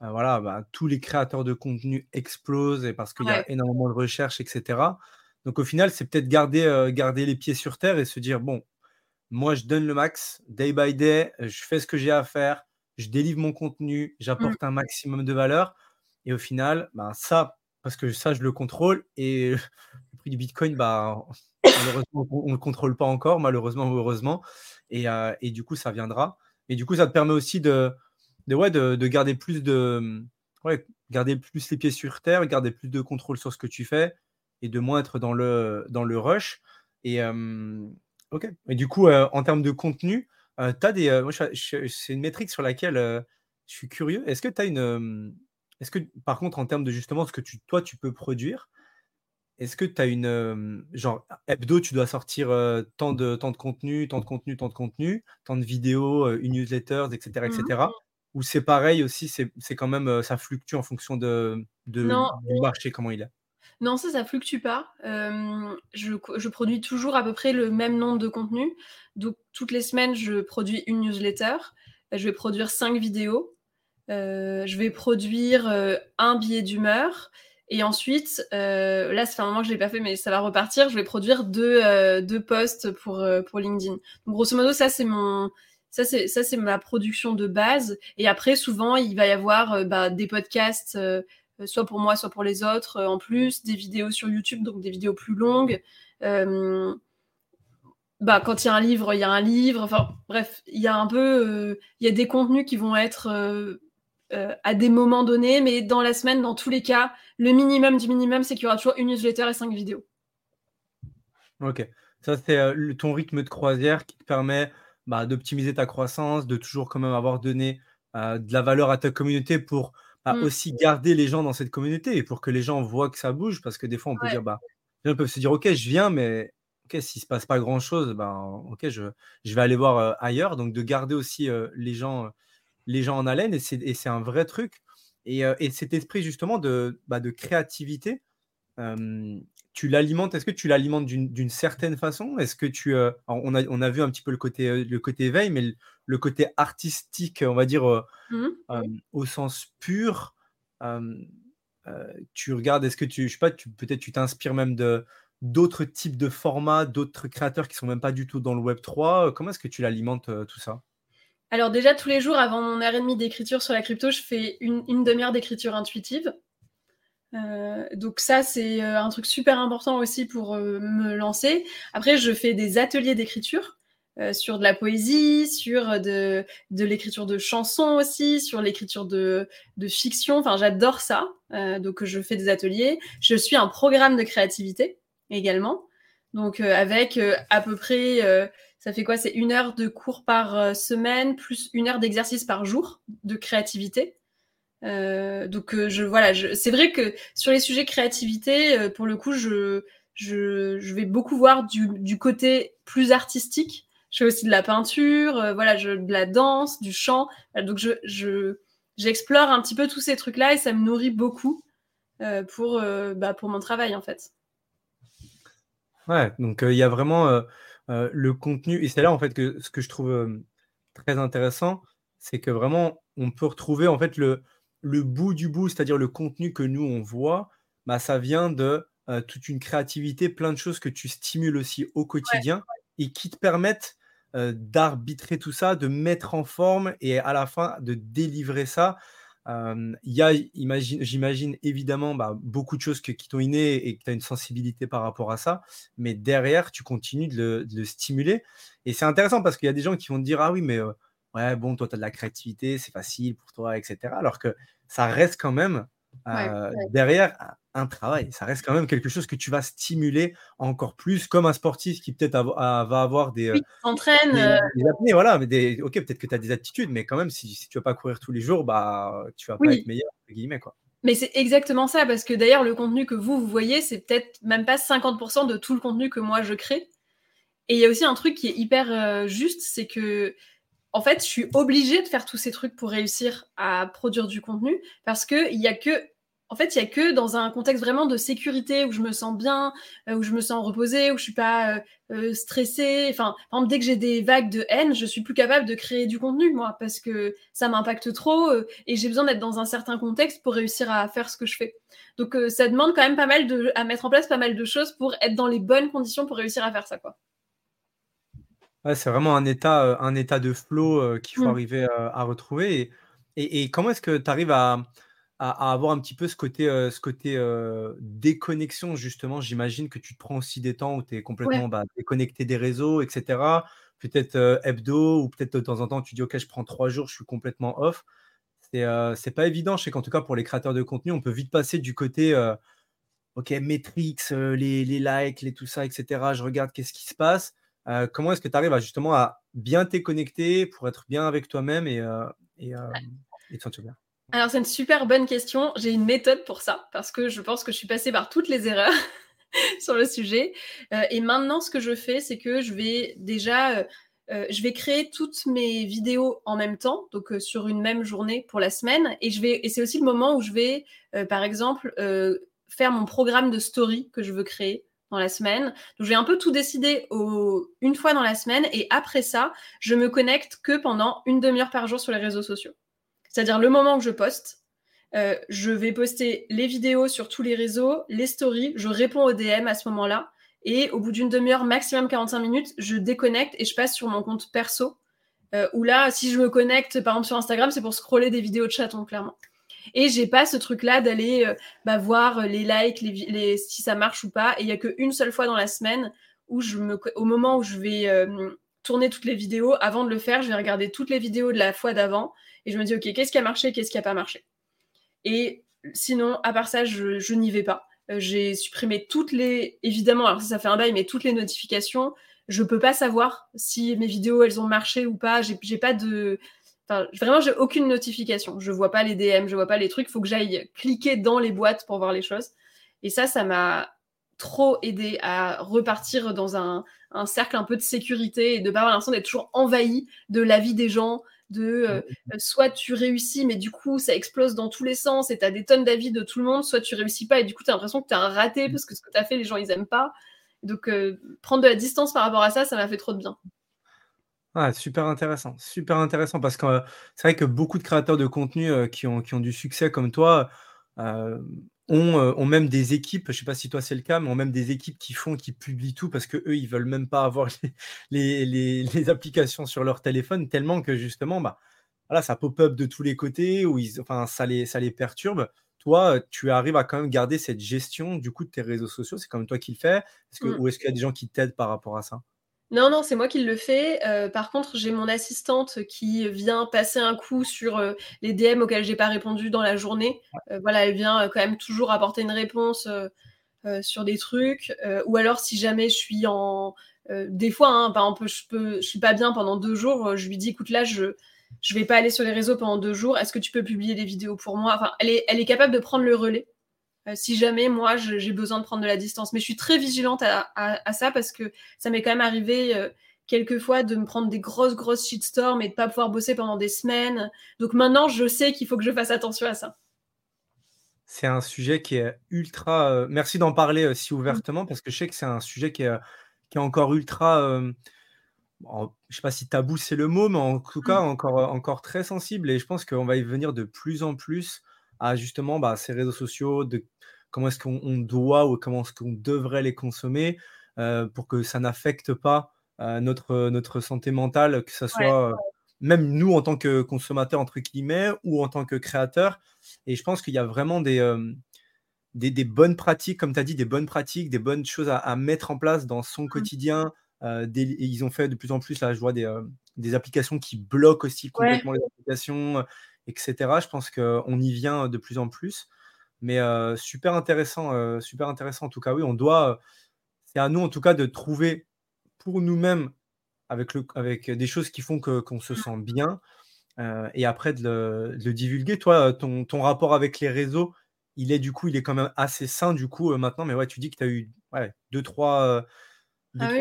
bah, voilà, bah, tous les créateurs de contenu explosent et parce qu'il y a énormément de recherches, etc. Donc au final, c'est peut-être garder, garder les pieds sur terre et se dire, bon, moi je donne le max, day by day, je fais ce que j'ai à faire, je délivre mon contenu, mmh. j'apporte un maximum de valeur. Et au final, bah, ça, parce que ça, je le contrôle. Et [LAUGHS] le prix du Bitcoin, bah, malheureusement, on ne le contrôle pas encore, malheureusement ou heureusement. Et, euh, et, du coup, ça viendra. Et du coup, ça te permet aussi de, de, ouais, de, de garder plus de. Ouais, garder plus les pieds sur terre, garder plus de contrôle sur ce que tu fais et de moins être dans le, dans le rush. Et, ok. Et du coup, euh, en termes de contenu, euh, tu as des. c'est une métrique sur laquelle je suis curieux. Est-ce que tu as une. Est-ce que, par contre, en termes de justement ce que tu, toi, tu peux produire, est-ce que tu as une. genre, hebdo, tu dois sortir tant, de, tant de contenu, tant de contenu, tant de contenu, tant de vidéos, une newsletter, etc. etc. Mmh Ou c'est pareil aussi, c'est quand même. ça fluctue en fonction de, de du marché, comment il est? Non, ça, ça fluctue pas. je, je, produis toujours à peu près le même nombre de contenus. Donc, toutes les semaines, je produis une newsletter. Je vais produire cinq vidéos. Je vais produire un billet d'humeur. Et ensuite, là, ça fait un moment que je l'ai pas fait, mais ça va repartir. Je vais produire deux, deux posts pour, pour LinkedIn. Donc, grosso modo, ça, c'est mon, ça c'est ça c'est ma production de base et après souvent il va y avoir bah, des podcasts euh, soit pour moi, soit pour les autres euh, en plus, des vidéos sur YouTube, donc des vidéos plus longues. Euh, bah, quand il y a un livre, il y a un livre. Enfin, bref, il y a un peu, il y a des contenus qui vont être à des moments donnés, mais dans la semaine, dans tous les cas, le minimum du minimum, c'est qu'il y aura toujours une newsletter et cinq vidéos. Ok, ça c'est ton rythme de croisière qui te permet bah, d'optimiser ta croissance, de toujours quand même avoir donné de la valeur à ta communauté pour à mmh. aussi garder les gens dans cette communauté et pour que les gens voient que ça bouge parce que des fois on peut dire bah les gens peuvent se dire ok je viens mais ok s'il se passe pas grand chose ben ok je, je vais aller voir ailleurs donc de garder aussi les gens les gens en haleine et c'est un vrai truc et, et, cet esprit justement de, bah, de créativité tu l'alimentes est-ce que tu l'alimentes d'une certaine façon? Est-ce que tu on a on a vu un petit peu le côté le côté éveil mais le côté artistique, on va dire, mmh au sens pur. tu regardes, est-ce que tu, je sais pas, peut-être tu t'inspires même de d'autres types de formats, d'autres créateurs qui sont même pas du tout dans le Web 3. Comment est-ce que tu l'alimentes tout ça? Alors déjà, tous les jours, avant mon heure et demie d'écriture sur la crypto, je fais une, demi-heure d'écriture intuitive. donc ça, c'est un truc super important aussi pour me lancer. Après, je fais des ateliers d'écriture. Euh, sur de la poésie, sur de, l'écriture de chansons aussi, sur l'écriture de, de fiction. Enfin, j'adore ça. Euh, donc, je fais des ateliers. Je suis un programme de créativité également. Donc, euh, avec à peu près, ça fait quoi? C'est une heure de cours par semaine, plus une heure d'exercice par jour de créativité. donc, je voilà, c'est vrai que sur les sujets créativité, pour le coup, je, je, je vais beaucoup voir du, côté plus artistique je fais aussi de la peinture, euh, voilà, je, de la danse, du chant. Donc je, j'explore un petit peu tous ces trucs-là et ça me nourrit beaucoup euh, pour, euh, bah, pour mon travail en fait. Ouais, donc il y a vraiment le contenu et c'est là en fait que ce que je trouve très intéressant, c'est que vraiment on peut retrouver en fait le, le bout du bout, c'est-à-dire le contenu que nous on voit, bah, ça vient de toute une créativité, plein de choses que tu stimules aussi au quotidien et qui te permettent d'arbitrer tout ça, de mettre en forme et à la fin de délivrer ça. Il y a, j'imagine, évidemment bah, beaucoup de choses qui t'ont inné et que tu as une sensibilité par rapport à ça, mais derrière, tu continues de le, stimuler. Et c'est intéressant parce qu'il y a des gens qui vont te dire Ah oui, mais ouais, bon, toi, tu as de la créativité, c'est facile pour toi, etc. Alors que ça reste quand même derrière un travail. Ça reste quand même quelque chose que tu vas stimuler encore plus, comme un sportif qui peut-être va avoir des. Oui, s'entraîne. Des, voilà, mais des, ok, peut-être que tu as des attitudes, mais quand même, si, si tu vas pas courir tous les jours, bah, tu vas pas être meilleur, entre guillemets, quoi. Mais c'est exactement ça, parce que d'ailleurs, le contenu que vous, vous voyez, c'est peut-être même pas 50% de tout le contenu que moi je crée. Et il y a aussi un truc qui est hyper juste, c'est que en fait, je suis obligée de faire tous ces trucs pour réussir à produire du contenu parce que il y a que dans un contexte vraiment de sécurité où je me sens bien, euh, où je me sens reposée, où je suis pas euh, euh, stressée. Enfin, dès que j'ai des vagues de haine, je suis plus capable de créer du contenu, moi, parce que ça m'impacte trop et j'ai besoin d'être dans un certain contexte pour réussir à faire ce que je fais. Donc, ça demande quand même pas mal de, à mettre en place pas mal de choses pour être dans les bonnes conditions pour réussir à faire ça, quoi c'est vraiment un état, un état de flow qu'il faut mmh. arriver à, retrouver. Et, comment est-ce que tu arrives à, avoir un petit peu ce côté, ce côté déconnexion, justement? J'imagine que tu te prends aussi des temps où tu es complètement bah, déconnecté des réseaux, etc. Peut-être hebdo, ou peut-être de temps en temps, tu dis Ok, je prends trois jours, je suis complètement off. C'est c'est pas évident. Je sais qu'en tout cas, pour les créateurs de contenu, on peut vite passer du côté Ok, métriques, les, les likes, les tout ça, etc. Je regarde qu'est-ce qui se passe euh, comment est-ce que tu arrives à justement à bien te connecter pour être bien avec toi-même et, euh, et, euh, et toi, tu bien? Alors, c'est une super bonne question. J'ai une méthode pour ça, parce que je pense que je suis passée par toutes les erreurs [LAUGHS] sur le sujet. Et maintenant, ce que je fais, c'est que je vais déjà, je vais créer toutes mes vidéos en même temps, donc sur une même journée pour la semaine. Et, je vais, et c'est aussi le moment où je vais, par exemple, faire mon programme de story que je veux créer dans la semaine. Donc, je vais un peu tout décider une fois dans la semaine. Et après ça, je me connecte que pendant une demi-heure par jour sur les réseaux sociaux. C'est-à-dire le moment où je poste, euh, je vais poster les vidéos sur tous les réseaux, les stories, je réponds aux DM à ce moment-là. Et au bout d'une demi-heure, maximum 45 minutes, je déconnecte et je passe sur mon compte perso. Euh, où là, si je me connecte, par exemple sur Instagram, c'est pour scroller des vidéos de chatons, clairement. Et j'ai pas ce truc-là d'aller euh, bah, voir les likes, les, si ça marche ou pas. Et il y a qu'une seule fois dans la semaine où je me, au moment où je vais tourner toutes les vidéos, avant de le faire, je vais regarder toutes les vidéos de la fois d'avant et je me dis ok, qu'est-ce qui a marché, qu'est-ce qui a pas marché? Et sinon, à part ça, je, n'y vais pas. Euh, j'ai supprimé toutes les, évidemment, alors ça, ça fait un bail, mais toutes les notifications. Je peux pas savoir si mes vidéos elles ont marché ou pas. J'ai pas de, enfin, vraiment, j'ai aucune notification. Je vois pas les DM, je vois pas les trucs. Il faut que j'aille cliquer dans les boîtes pour voir les choses. Et ça, ça m'a trop aidé à repartir dans un, un, cercle un peu de sécurité et de pas avoir l'impression d'être toujours envahi de la vie des gens, de euh, euh, soit tu réussis, mais du coup, ça explose dans tous les sens et tu as des tonnes d'avis de tout le monde, soit tu réussis pas et du coup, tu as l'impression que tu as un raté parce que ce que tu as fait, les gens, ils aiment pas. Donc, euh, prendre de la distance par rapport à ça, ça m'a fait trop de bien. Ah, super intéressant, super intéressant parce que c'est vrai que beaucoup de créateurs de contenu qui, ont, qui ont du succès comme toi, euh, ont, même des équipes, je ne sais pas si toi c'est le cas, mais ont même des équipes qui font, qui publient tout parce que eux ils veulent même pas avoir les, les, applications sur leur téléphone tellement que justement, bah, voilà, ça pop-up de tous les côtés, ou ils, enfin, ça les, ça les perturbe. Toi, tu arrives à quand même garder cette gestion du coup de tes réseaux sociaux, c'est comme toi qui le fais, que, mmh. ou est-ce qu'il y a des gens qui t'aident par rapport à ça? Non, non, c'est moi qui le fais. Euh, par contre, j'ai mon assistante qui vient passer un coup sur euh, les DM auxquels j'ai pas répondu dans la journée. Euh, voilà, elle vient quand même toujours apporter une réponse sur des trucs. ou alors, si jamais je suis en, des fois, hein, par exemple, je peux, je suis pas bien pendant deux jours, je lui dis, écoute, là, je je vais pas aller sur les réseaux pendant deux jours. Est-ce que tu peux publier des vidéos pour moi? Enfin, elle est, elle est capable de prendre le relais. Euh, si jamais moi j'ai besoin de prendre de la distance. Mais je suis très vigilante à, ça parce que ça m'est quand même arrivé euh, quelquefois de me prendre des grosses, grosses shitstorms et de pas pouvoir bosser pendant des semaines. Donc maintenant, je sais qu'il faut que je fasse attention à ça. C'est un sujet qui est ultra. Euh, merci d'en parler si ouvertement parce que je sais que c'est un sujet qui est, qui est encore ultra. je je sais pas si tabou c'est le mot, mais en tout cas mm. encore, encore très sensible. Et je pense qu'on va y venir de plus en plus à justement bah, ces réseaux sociaux, de comment est-ce qu'on doit ou comment est-ce qu'on devrait les consommer euh, pour que ça n'affecte pas euh, notre, notre santé mentale, que ce soit euh, même nous en tant que consommateurs, entre guillemets, ou en tant que créateurs. Et je pense qu'il y a vraiment des, des, bonnes pratiques, comme tu as dit, des bonnes pratiques, des bonnes choses à, mettre en place dans son mmh. quotidien. ils ont fait de plus en plus, là, je vois des, des applications qui bloquent aussi complètement les applications, etc. Je pense qu'on y vient de plus en plus. Mais euh, super intéressant, euh, super intéressant en tout cas. Oui, on doit, euh, c'est à nous en tout cas de trouver pour nous-mêmes avec, le, avec des choses qui font que, qu'on se sent bien et après de le, divulguer. Toi, ton, ton, rapport avec les réseaux, il est du coup, il est quand même assez sain du coup maintenant. Mais ouais, tu dis que tu as eu ouais, deux, trois, deux, ah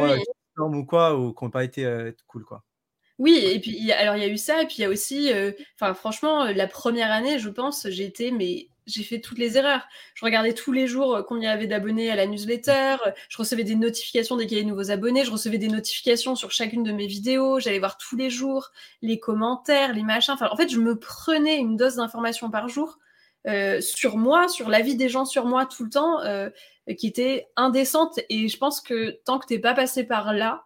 trois ou quoi, ou qui n'ont pas été cool quoi. Oui, et puis alors il y a eu ça, et puis il y a aussi, enfin franchement, la première année, je pense, j'ai été mais j'ai fait toutes les erreurs. Je regardais tous les jours euh, combien il y avait d'abonnés à la newsletter, euh, je recevais des notifications dès qu'il y avait de nouveaux abonnés, je recevais des notifications sur chacune de mes vidéos, j'allais voir tous les jours les commentaires, les machins. En fait, je me prenais une dose d'informations par jour euh, sur moi, sur la vie des gens sur moi tout le temps, qui était indécente. Et je pense que tant que t'es pas passé par là,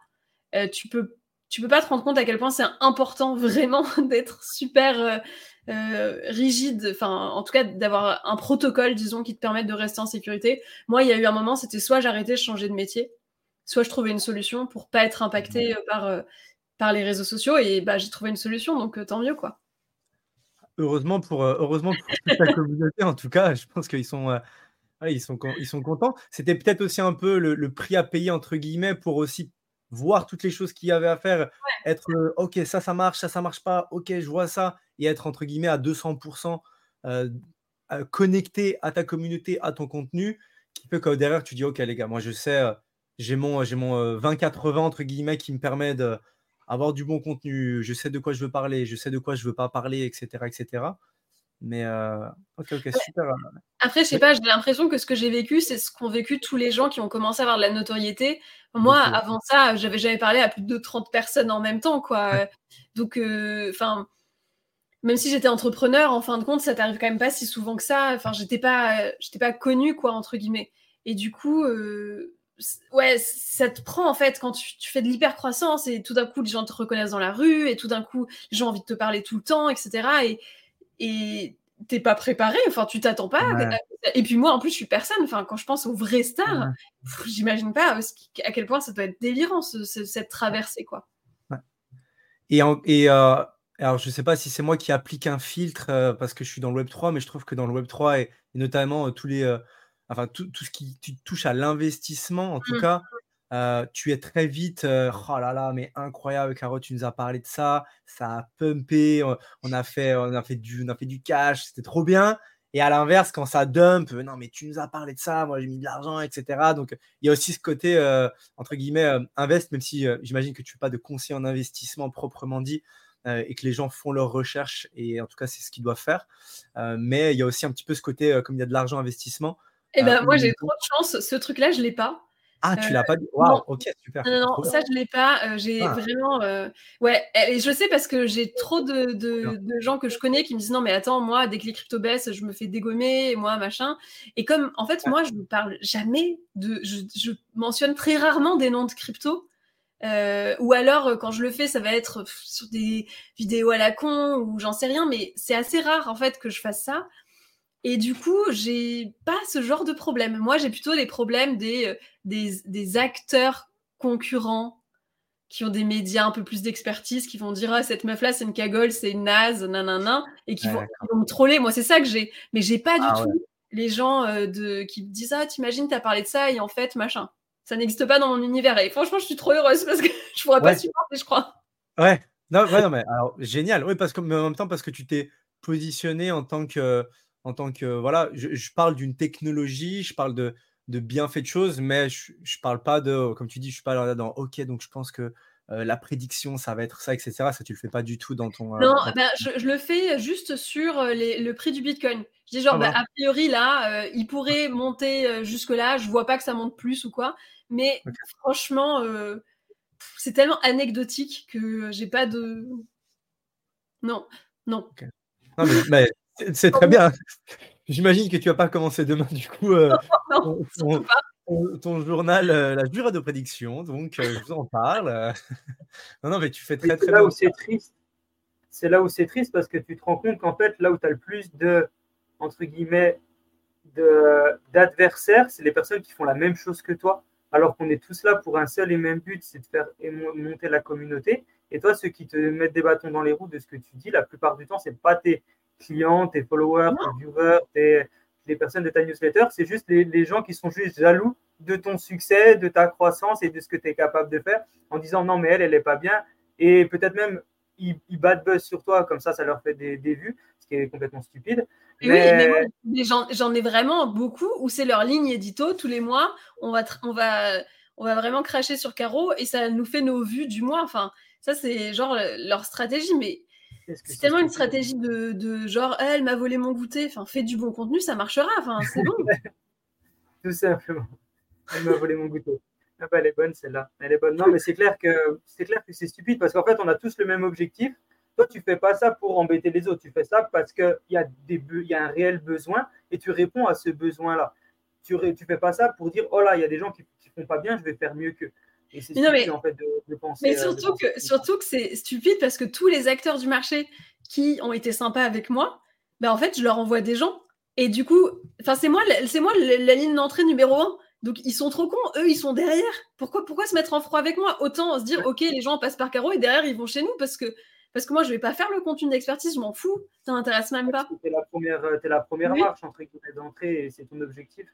tu peux tu peux pas te rendre compte à quel point c'est important vraiment [LAUGHS] d'être super euh, rigide, enfin en tout cas d'avoir un protocole, disons, qui te permette de rester en sécurité. Moi, il y a eu un moment, c'était soit j'arrêtais, je changeais de métier, soit je trouvais une solution pour pas être impacté euh, par, euh, par les réseaux sociaux, et bah, j'ai trouvé une solution, donc tant mieux, quoi. Heureusement pour, heureusement pour toute la communauté, en tout cas, je pense qu'ils sont, ils sont, ils sont contents. C'était peut-être aussi un peu le, prix à payer, entre guillemets, pour aussi voir toutes les choses qu'il y avait à faire, être OK, ça, ça marche, ça, ça marche pas, OK, je vois ça, et être entre guillemets à 200% connecté à ta communauté, à ton contenu, qui fait que derrière, tu dis, OK les gars, moi je sais, j'ai mon, j'ai mon 20-80 entre guillemets qui me permet d'avoir du bon contenu, je sais de quoi je veux parler, je sais de quoi je veux pas parler, etc. etc. Mais ok, ok, super. Après, je sais pas, j'ai l'impression que ce que j'ai vécu, c'est ce qu'ont vécu tous les gens qui ont commencé à avoir de la notoriété. Moi, avant ça, j'avais jamais parlé à plus de 30 personnes en même temps, quoi. Donc, enfin, même si j'étais entrepreneur, en fin de compte, ça t'arrive quand même pas si souvent que ça. Enfin, j'étais pas, j'étais pas connue, quoi, entre guillemets. Et du coup, ouais, ça te prend en fait quand tu, fais de l'hyper-croissance et tout d'un coup les gens te reconnaissent dans la rue et tout d'un coup les gens ont envie de te parler tout le temps, etc. Et, et t'es pas préparé, enfin tu t'attends pas. Et puis moi en plus je suis personne, enfin quand je pense aux vrais stars, j'imagine pas à quel point ça doit être délirant cette traversée quoi. Et, et euh, alors je sais pas si c'est moi qui applique un filtre euh, parce que je suis dans le Web 3, mais je trouve que dans le Web 3 et, notamment euh, tous les enfin tout, ce qui touche à l'investissement, en tout mmh. cas, euh, tu es très vite, euh, oh là là, mais incroyable, Caro, tu nous as parlé de ça, ça a pumpé, on, a fait, on a fait du, on a fait du cash, c'était trop bien. Et à l'inverse, quand ça dump, non, mais tu nous as parlé de ça, moi j'ai mis de l'argent, etc. Donc il y a aussi ce côté, euh, entre guillemets, invest, même si j'imagine que tu fais pas de conseil en investissement proprement dit, et que les gens font leurs recherches, et en tout cas c'est ce qu'ils doivent faire. mais il y a aussi un petit peu ce côté, comme il y a de l'argent investissement, eh ben, moi, j'ai trop de chance. Ce truc-là, je ne l'ai pas. Ah, tu l'as pas dit? Waouh, ok, super. Non, non, ça, je ne l'ai pas. j'ai ah. vraiment. Ouais, et je sais parce que j'ai trop de, de, de, gens que je connais qui me disent non, mais attends, moi, dès que les cryptos baissent, je me fais dégommer, moi, machin. Et comme, en fait, moi, je ne parle jamais de. Je, je, mentionne très rarement des noms de cryptos. Euh, ou alors, quand je le fais, ça va être sur des vidéos à la con ou j'en sais rien, mais c'est assez rare, en fait, que je fasse ça. Et du coup, j'ai pas ce genre de problème. Moi, j'ai plutôt les problèmes des, euh, des, des, acteurs concurrents qui ont des médias un peu plus d'expertise, qui vont dire ah, cette meuf-là, c'est une cagole, c'est une naze, nanana, et qui, vont, me troller. Moi, c'est ça que j'ai. Mais j'ai pas du ah tout les gens euh, de, qui me disent Ah, t'imagines, t'as parlé de ça, et en fait, machin. Ça n'existe pas dans mon univers. Et franchement, je suis trop heureuse parce que [LAUGHS] je pourrais pas supporter, je crois. Ouais, non, ouais, non mais alors, génial. Oui, parce que, mais en même temps, parce que tu t'es positionné en tant que en tant que voilà, je, parle d'une technologie, je parle de, de bienfaits de choses, mais je, ne parle pas de, comme tu dis, je suis pas là dans OK, donc je pense que euh, la prédiction, ça va être ça, etc. Ça, tu le fais pas du tout dans ton. Euh, non, ben, je, le fais juste sur euh, le prix du Bitcoin. Je dis genre, ah bah, a priori là, il pourrait monter jusque là. Je vois pas que ça monte plus ou quoi, mais franchement, c'est tellement anecdotique que j'ai pas de. Non, non. non mais, c'est très bien. J'imagine que tu vas pas commencer demain, du coup, euh, ton, journal, euh, la jure de prédiction. Donc, euh, je vous en parle. [LAUGHS] non, non, mais tu fais très, très là Où c'est triste. C'est là où c'est triste parce que tu te rends compte qu'en fait, là où tu as le plus de, entre guillemets, d'adversaires, c'est les personnes qui font la même chose que toi, alors qu'on est tous là pour un seul et même but, c'est de faire monter la communauté. Et toi, ceux qui te mettent des bâtons dans les roues de ce que tu dis, la plupart du temps, c'est pas tes, clients, tes followers, tes viewers, tes, les personnes de ta newsletter. C'est juste les, gens qui sont juste jaloux de ton succès, de ta croissance et de ce que tu es capable de faire en disant non, mais elle, elle n'est pas bien. Et peut-être même, ils, battent buzz sur toi, comme ça, ça leur fait des, vues, ce qui est complètement stupide. Mais... Oui, mais j'en ai vraiment beaucoup où c'est leur ligne édito tous les mois. On va, on va, on va vraiment cracher sur Caro et ça nous fait nos vues du mois. Enfin, ça, c'est genre leur stratégie. Mais c'est tellement une stratégie de, genre, elle m'a volé mon goûter, enfin, fais du bon contenu, ça marchera, enfin, c'est bon. [LAUGHS] Tout simplement. Elle m'a volé mon goûter. Ah bah, elle est bonne celle-là. Elle est bonne. Non, mais c'est clair que c'est clair que c'est stupide parce qu'en fait, on a tous le même objectif. Toi, tu fais pas ça pour embêter les autres. Tu fais ça parce qu'il y, a des y a un réel besoin et tu réponds à ce besoin-là. Tu ne fais pas ça pour dire, oh là, il y a des gens qui ne font pas bien, je vais faire mieux qu'eux mais, en fait, de, penser. Mais surtout que, surtout que c'est stupide parce que tous les acteurs du marché qui ont été sympas avec moi, ben en fait, je leur envoie des gens. Et du coup, enfin, c'est moi, c'est moi la, ligne d'entrée numéro un. Donc ils sont trop cons, eux ils sont derrière. Pourquoi, pourquoi se mettre en froid avec moi? Autant se dire, ok, les gens passent par carreau et derrière ils vont chez nous parce que parce que moi je vais pas faire le contenu d'expertise, je m'en fous, ça m'intéresse même pas. C'est la première, es la première marche entre guillemets d'entrée et c'est ton objectif.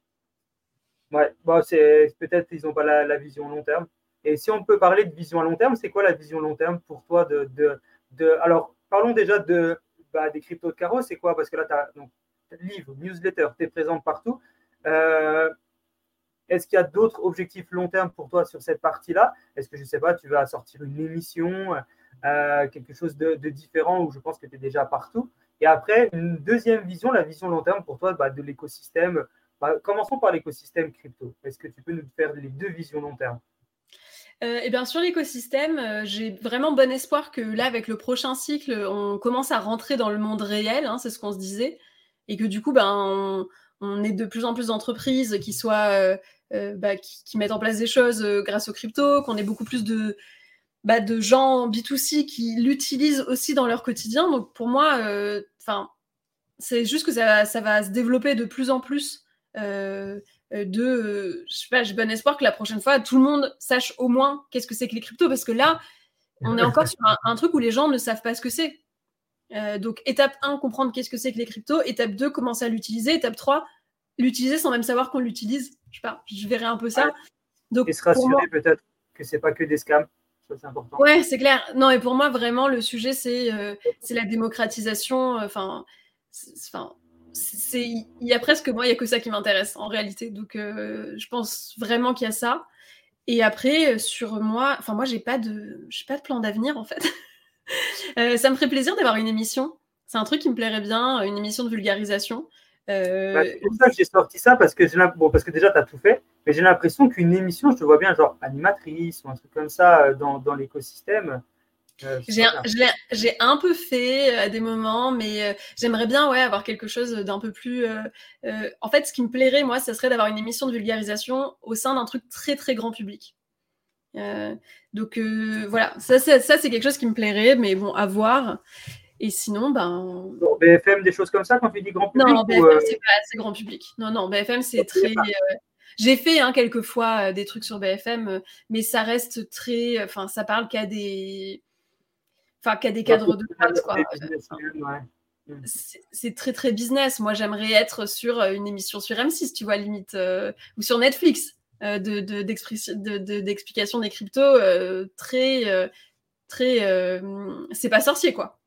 Ouais, bon, c'est peut-être ils n'ont pas la, la, vision long terme. Et si on peut parler de vision à long terme, c'est quoi la vision long terme pour toi de, de, de, Alors, parlons déjà de, bah, des cryptos de Caro, c'est quoi? Parce que là, tu as donc, livre, newsletter, tu es présente partout. Euh, est-ce qu'il y a d'autres objectifs long terme pour toi sur cette partie-là? Est-ce que, je ne sais pas, tu vas sortir une émission, euh, quelque chose de, différent où je pense que tu es déjà partout? Et après, une deuxième vision, la vision long terme pour toi bah, de l'écosystème. Bah, commençons par l'écosystème crypto. Est-ce que tu peux nous faire les deux visions long terme? Euh, et bien sur l'écosystème, euh, j'ai vraiment bon espoir que là, avec le prochain cycle, on commence à rentrer dans le monde réel, hein, c'est ce qu'on se disait, et que du coup, ben, on, est de plus en plus d'entreprises qui soient euh, bah, qui, mettent en place des choses grâce aux crypto, qu'on ait beaucoup plus de bah, de gens B2C qui l'utilisent aussi dans leur quotidien. Donc pour moi, c'est juste que ça, va se développer de plus en plus. Euh, de, euh, je sais pas, j'ai bon espoir que la prochaine fois, tout le monde sache au moins qu'est-ce que c'est que les cryptos, parce que là, on est encore sur un, truc où les gens ne savent pas ce que c'est. Euh, donc, étape 1, comprendre qu'est-ce que c'est que les cryptos. Étape 2, commencer à l'utiliser. Étape 3, l'utiliser sans même savoir qu'on l'utilise. Je sais pas, je verrai un peu ça. Donc, et se rassurer peut-être que c'est pas que des scams. Ça, c'est important. Ouais, c'est clair. Non, et pour moi, vraiment, le sujet, c'est c'est la démocratisation. Enfin, enfin il y a presque moi, il y a que ça qui m'intéresse en réalité. Donc, euh, je pense vraiment qu'il y a ça. Et après, euh, sur moi, enfin moi, j'ai pas de, j'ai pas de plan d'avenir en fait. [LAUGHS] Euh, ça me ferait plaisir d'avoir une émission. C'est un truc qui me plairait bien, une émission de vulgarisation. Bah, c'est pour ça que j'ai sorti ça parce que bon, parce que déjà tu as tout fait, mais j'ai l'impression qu'une émission, je te vois bien genre animatrice ou un truc comme ça dans, dans l'écosystème. Euh, j'ai un peu fait euh, à des moments, mais euh, j'aimerais bien ouais, avoir quelque chose d'un peu plus. en fait, ce qui me plairait, moi, ça serait d'avoir une émission de vulgarisation au sein d'un truc très très grand public. donc voilà, ça, ça c'est quelque chose qui me plairait, mais bon, à voir. Et sinon, ben. BFM, des choses comme ça quand tu dis grand public Non, BFM, c'est pas assez grand public. Non, non, BFM, c'est très. J'ai fait hein, quelques fois des trucs sur BFM, mais ça reste très. Enfin, ça parle qu'à des enfin, qui a des cadres de base, quoi. C'est très très business. Moi, j'aimerais être sur euh, une émission sur M6, tu vois, limite, euh, ou sur Netflix, euh, d'explication de, des cryptos, très, très, c'est pas sorcier, quoi.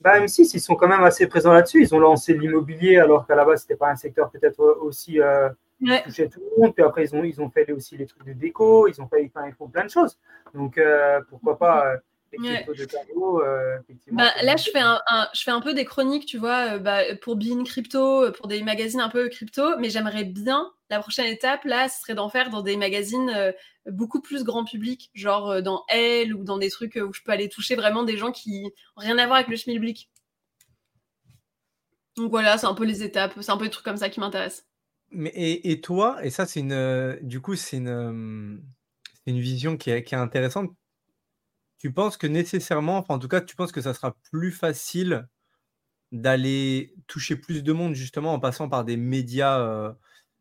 Bah, M6, ils sont quand même assez présents là-dessus. Ils ont lancé l'immobilier alors qu'à la base, c'était pas un secteur peut-être aussi ouais. touchait tout le monde. Puis après, ils ont, ils ont fait aussi les trucs de déco. Ils ont fait, ils font plein de choses. Donc, pourquoi pas euh, bah, là, je fais un, je fais un peu des chroniques, tu vois, euh, bah, pour Bean Crypto, euh, pour des magazines un peu crypto, mais j'aimerais bien, la prochaine étape, là, ce serait d'en faire dans des magazines beaucoup plus grand public, genre dans Elle ou dans des trucs où je peux aller toucher vraiment des gens qui n'ont rien à voir avec le schmilblick. Donc voilà, c'est un peu les étapes, c'est un peu des trucs comme ça qui m'intéressent. Mais et, toi, et ça, c'est une, du coup, c'est une, une vision qui est, qui est intéressante tu penses que nécessairement, enfin en tout cas, tu penses que ça sera plus facile d'aller toucher plus de monde justement en passant par des médias, euh,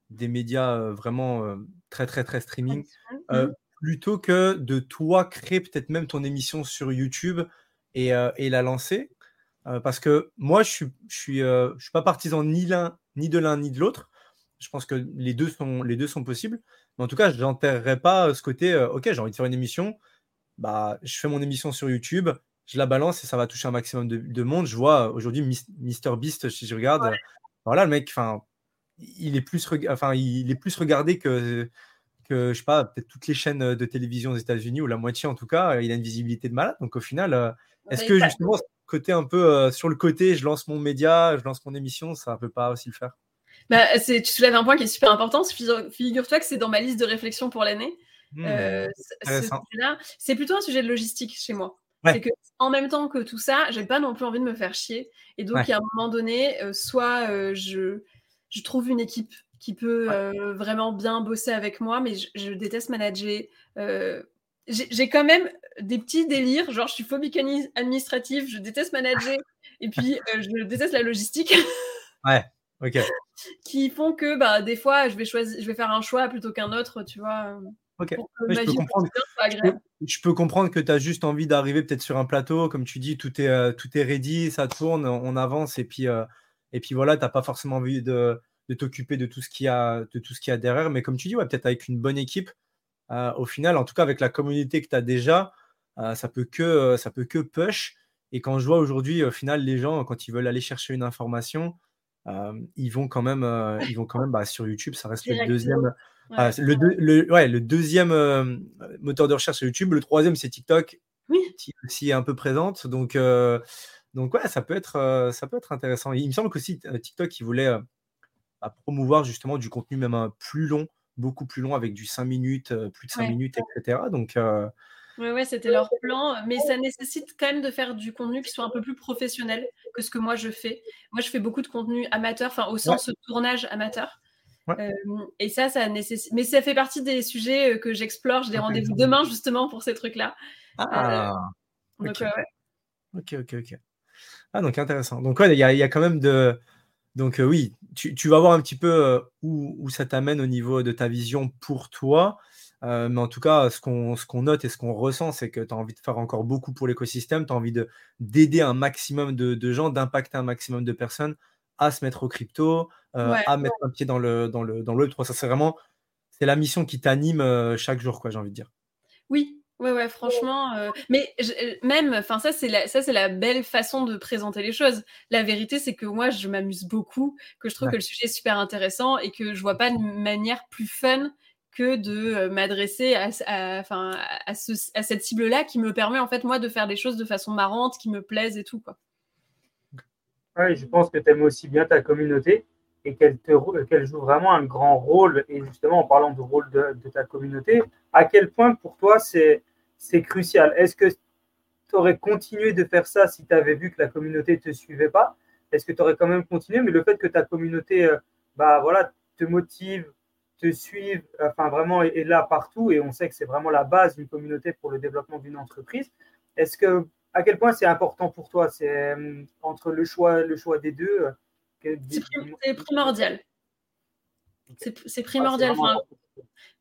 des médias euh, vraiment euh, très très très streaming, mmh. plutôt que de toi créer peut-être même ton émission sur YouTube et, la lancer? parce que moi, je suis, je suis, je suis pas partisan ni l'un, ni de l'un, ni de l'autre. Je pense que les deux sont, les deux sont possibles. Mais en tout cas, je n'enterrerai pas ce côté, ok, j'ai envie de faire une émission bah, je fais mon émission sur YouTube, je la balance et ça va toucher un maximum de, monde. Je vois aujourd'hui Mister Beast, si je regarde, voilà, le mec, enfin, il est plus, enfin, il est plus regardé que, que je sais pas, peut-être toutes les chaînes de télévision aux États-Unis ou la moitié en tout cas. Il a une visibilité de malade. Donc au final, euh, est-ce que justement, côté un peu euh, sur le côté, je lance mon média, je lance mon émission, ça ne peut pas aussi le faire? Bah, tu soulèves un point qui est super important. Figure-toi que c'est dans ma liste de réflexion pour l'année. Mmh. Euh, c'est plutôt un sujet de logistique chez moi. C'est que en même temps que tout ça, j'ai pas non plus envie de me faire chier. Et donc, a un moment donné, euh, soit euh, je, je, trouve une équipe qui peut vraiment bien bosser avec moi, mais je, déteste manager. j'ai quand même des petits délires, genre je suis phobique administrative, je déteste manager, [LAUGHS] et puis je déteste la logistique. [LAUGHS] ouais, ok. qui font que bah, des fois, je vais, choisir, je vais faire un choix plutôt qu'un autre, tu vois. Ok. je, peux comprendre, que tu as juste envie d'arriver peut-être sur un plateau, comme tu dis, tout est, euh, tout est ready, ça tourne, on avance et puis, euh, et puis voilà, tu n'as pas forcément envie de, de t'occuper de tout ce qu'il y a de tout ce qu'il y a derrière. Mais comme tu dis, ouais, peut-être avec une bonne équipe, euh, au final, en tout cas avec la communauté que tu as déjà, ça peut que ça peut que push. Et quand je vois aujourd'hui, au final, les gens, quand ils veulent aller chercher une information, ils vont quand même, ils vont quand même bah, sur YouTube, ça reste le deuxième, le, ouais, le deuxième moteur de recherche sur YouTube. Le troisième, c'est TikTok, oui. qui aussi est un peu présente. Donc, donc ouais, ça peut, être, ça peut être intéressant. Il me semble qu'aussi TikTok, il voulait promouvoir justement du contenu même plus long, beaucoup plus long, avec du 5 minutes, plus de 5 minutes, etc. Donc, oui, ouais, c'était leur plan, mais ça nécessite quand même de faire du contenu qui soit un peu plus professionnel que ce que moi je fais. Moi, je fais beaucoup de contenu amateur, enfin au sens tournage amateur. Euh, et ça, ça nécessite. Mais ça fait partie des sujets euh, que j'explore. J'ai des rendez-vous demain justement pour ces trucs-là. Ah. Euh, donc, ok, ok, ok. Ah, donc intéressant. Donc, ouais, il y, y, a quand même de. Donc, oui, tu, tu, vas voir un petit peu où, où ça t'amène au niveau de ta vision pour toi. Euh, mais en tout cas, ce qu'on qu'on note et ce qu'on ressent, c'est que tu as envie de faire encore beaucoup pour l'écosystème, tu as envie d'aider un maximum de, de gens, d'impacter un maximum de personnes à se mettre au crypto, euh, à mettre un pied dans le, dans le, dans le Web3. Ça, c'est vraiment c'est la mission qui t'anime euh, chaque jour, quoi, j'ai envie de dire. Oui, ouais, ouais, franchement. mais même, enfin, ça, c'est la, ça, c'est la belle façon de présenter les choses. La vérité, c'est que moi, je m'amuse beaucoup, que je trouve que le sujet est super intéressant et que je vois pas de manière plus fun que de euh, m'adresser à, enfin, à, cette cible-là qui me permet en fait moi de faire des choses de façon marrante, qui me plaisent et tout quoi. Oui, je pense que tu aimes aussi bien ta communauté et qu'elle qu'elle joue vraiment un grand rôle. Et justement, en parlant du rôle de, ta communauté, à quel point pour toi c'est crucial? Est-ce que tu aurais continué de faire ça si tu avais vu que la communauté ne te suivait pas? Est-ce que tu aurais quand même continué? Mais le fait que ta communauté euh, bah, voilà, te motive, te suivent, enfin vraiment est, là partout et on sait que c'est vraiment la base d'une communauté pour le développement d'une entreprise. Est-ce que à quel point c'est important pour toi C'est euh, entre le choix, le choix des deux. Euh, c'est primordial. C'est primordial. Ah,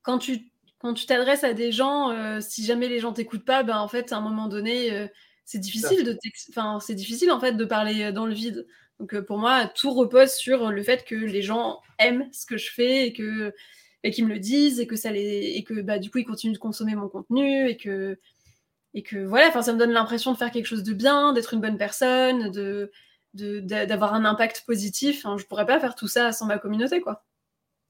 quand tu quand tu t'adresses à des gens, euh, si jamais les gens t'écoutent pas, ben en fait à un moment donné, c'est difficile de, enfin c'est difficile en fait de parler dans le vide. Donc euh, pour moi, tout repose sur le fait que les gens aiment ce que je fais et que et qu'ils me le disent et que ça les et que bah du coup ils continuent de consommer mon contenu et que et que voilà, enfin ça me donne l'impression de faire quelque chose de bien, d'être une bonne personne, de d'avoir un impact positif. Je je pourrais pas faire tout ça sans ma communauté quoi.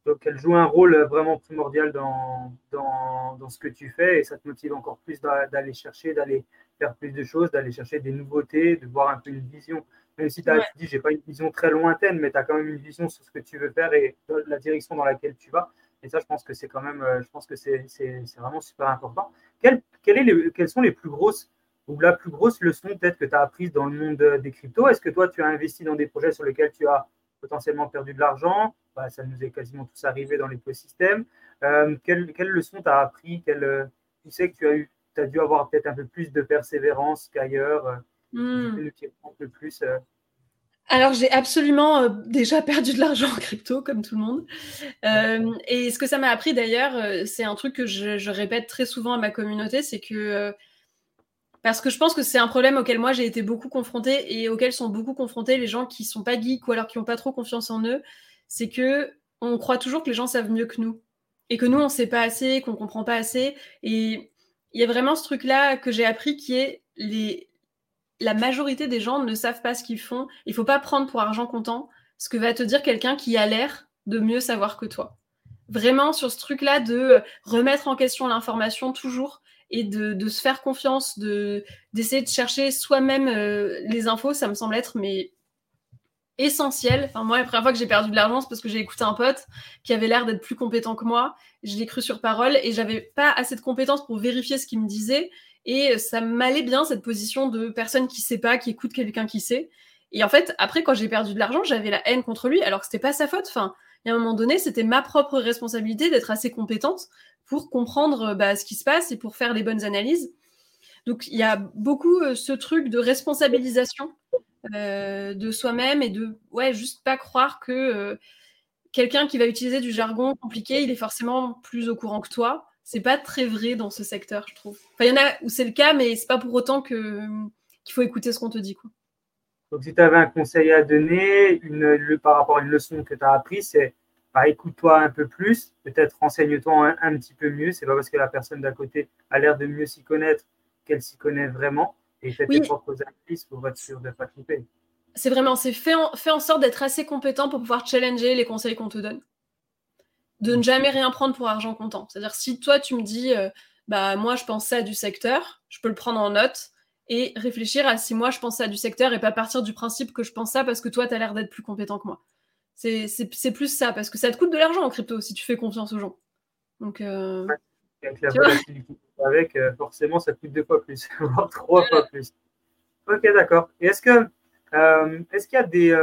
Donc elle joue un rôle vraiment primordial dans, dans, dans ce que tu fais et ça te motive encore plus d'aller chercher, d'aller faire plus de choses, d'aller chercher des nouveautés, de voir un peu une vision. Même si tu as dit, j'ai pas une vision très lointaine, mais tu as quand même une vision sur ce que tu veux faire et la direction dans laquelle tu vas. Et ça, je pense que c'est quand même, euh, je pense que c'est vraiment super important. Quelles, est les, quelles sont les plus grosses ou la plus grosse leçon peut-être que tu as apprise dans le monde des cryptos? Est-ce que toi, tu as investi dans des projets sur lesquels tu as potentiellement perdu de l'argent? Bah, Ça nous est quasiment tous arrivé dans l'écosystème. Euh, quelle, quelle, leçon tu as appris? Quelle, Tu sais que tu as, eu, as dû avoir peut-être un peu plus de persévérance qu'ailleurs Hmm. Euh. Alors, j'ai absolument euh, déjà perdu de l'argent en crypto, comme tout le monde. Euh, et ce que ça m'a appris d'ailleurs, c'est un truc que je, répète très souvent à ma communauté, c'est que. parce que je pense que c'est un problème auquel moi j'ai été beaucoup confrontée et auquel sont beaucoup confrontés les gens qui sont pas geeks ou alors qui n'ont pas trop confiance en eux. C'est que on croit toujours que les gens savent mieux que nous et que nous on sait pas assez, qu'on comprend pas assez. Et il y a vraiment ce truc-là que j'ai appris qui est les, la majorité des gens ne savent pas ce qu'ils font. Il faut pas prendre pour argent comptant ce que va te dire quelqu'un qui a l'air de mieux savoir que toi. Vraiment sur ce truc-là de remettre en question l'information toujours et de, se faire confiance, de d'essayer de chercher soi-même euh, les infos, ça me semble être mais essentiel. Enfin moi, la première fois que j'ai perdu de l'argent, c'est parce que j'ai écouté un pote qui avait l'air d'être plus compétent que moi. Je l'ai cru sur parole et j'avais pas assez de compétences pour vérifier ce qu'il me disait. Et ça m'allait bien cette position de personne qui sait pas, qui écoute quelqu'un qui sait. Et en fait, après, quand j'ai perdu de l'argent, j'avais la haine contre lui, alors que c'était pas sa faute. Enfin, il y a un moment donné, c'était ma propre responsabilité d'être assez compétente pour comprendre bah, ce qui se passe et pour faire les bonnes analyses. Donc, il y a beaucoup euh, ce truc de responsabilisation euh, de soi-même et de, ouais, juste pas croire que euh, quelqu'un qui va utiliser du jargon compliqué, il est forcément plus au courant que toi c'est pas très vrai dans ce secteur, je trouve. Enfin, il y en a où c'est le cas, mais c'est pas pour autant que qu'il faut écouter ce qu'on te dit. Quoi. Donc, si tu avais un conseil à donner une, par rapport à une leçon que tu as apprise, c'est bah, écoute-toi un peu plus, peut-être renseigne-toi un, petit peu mieux. C'est pas parce que la personne d'à côté a l'air de mieux s'y connaître qu'elle s'y connaît vraiment. et fais tes propres analyses pour être sûr de ne pas tromper. C'est vraiment, c'est fait en, en sorte d'être assez compétent pour pouvoir challenger les conseils qu'on te donne. De ne jamais rien prendre pour argent comptant. C'est-à-dire, si toi, tu me dis, euh, bah, moi, je pense ça du secteur, je peux le prendre en note et réfléchir à si moi, je pense ça du secteur et pas partir du principe que je pense ça parce que toi, tu as l'air d'être plus compétent que moi. C'est plus ça, parce que ça te coûte de l'argent en crypto si tu fais confiance aux gens. Donc, euh, avec la avec, euh, forcément, ça coûte deux fois plus, [LAUGHS] voire trois fois plus. Ok, d'accord. Et est-ce que est-ce qu'il y a des,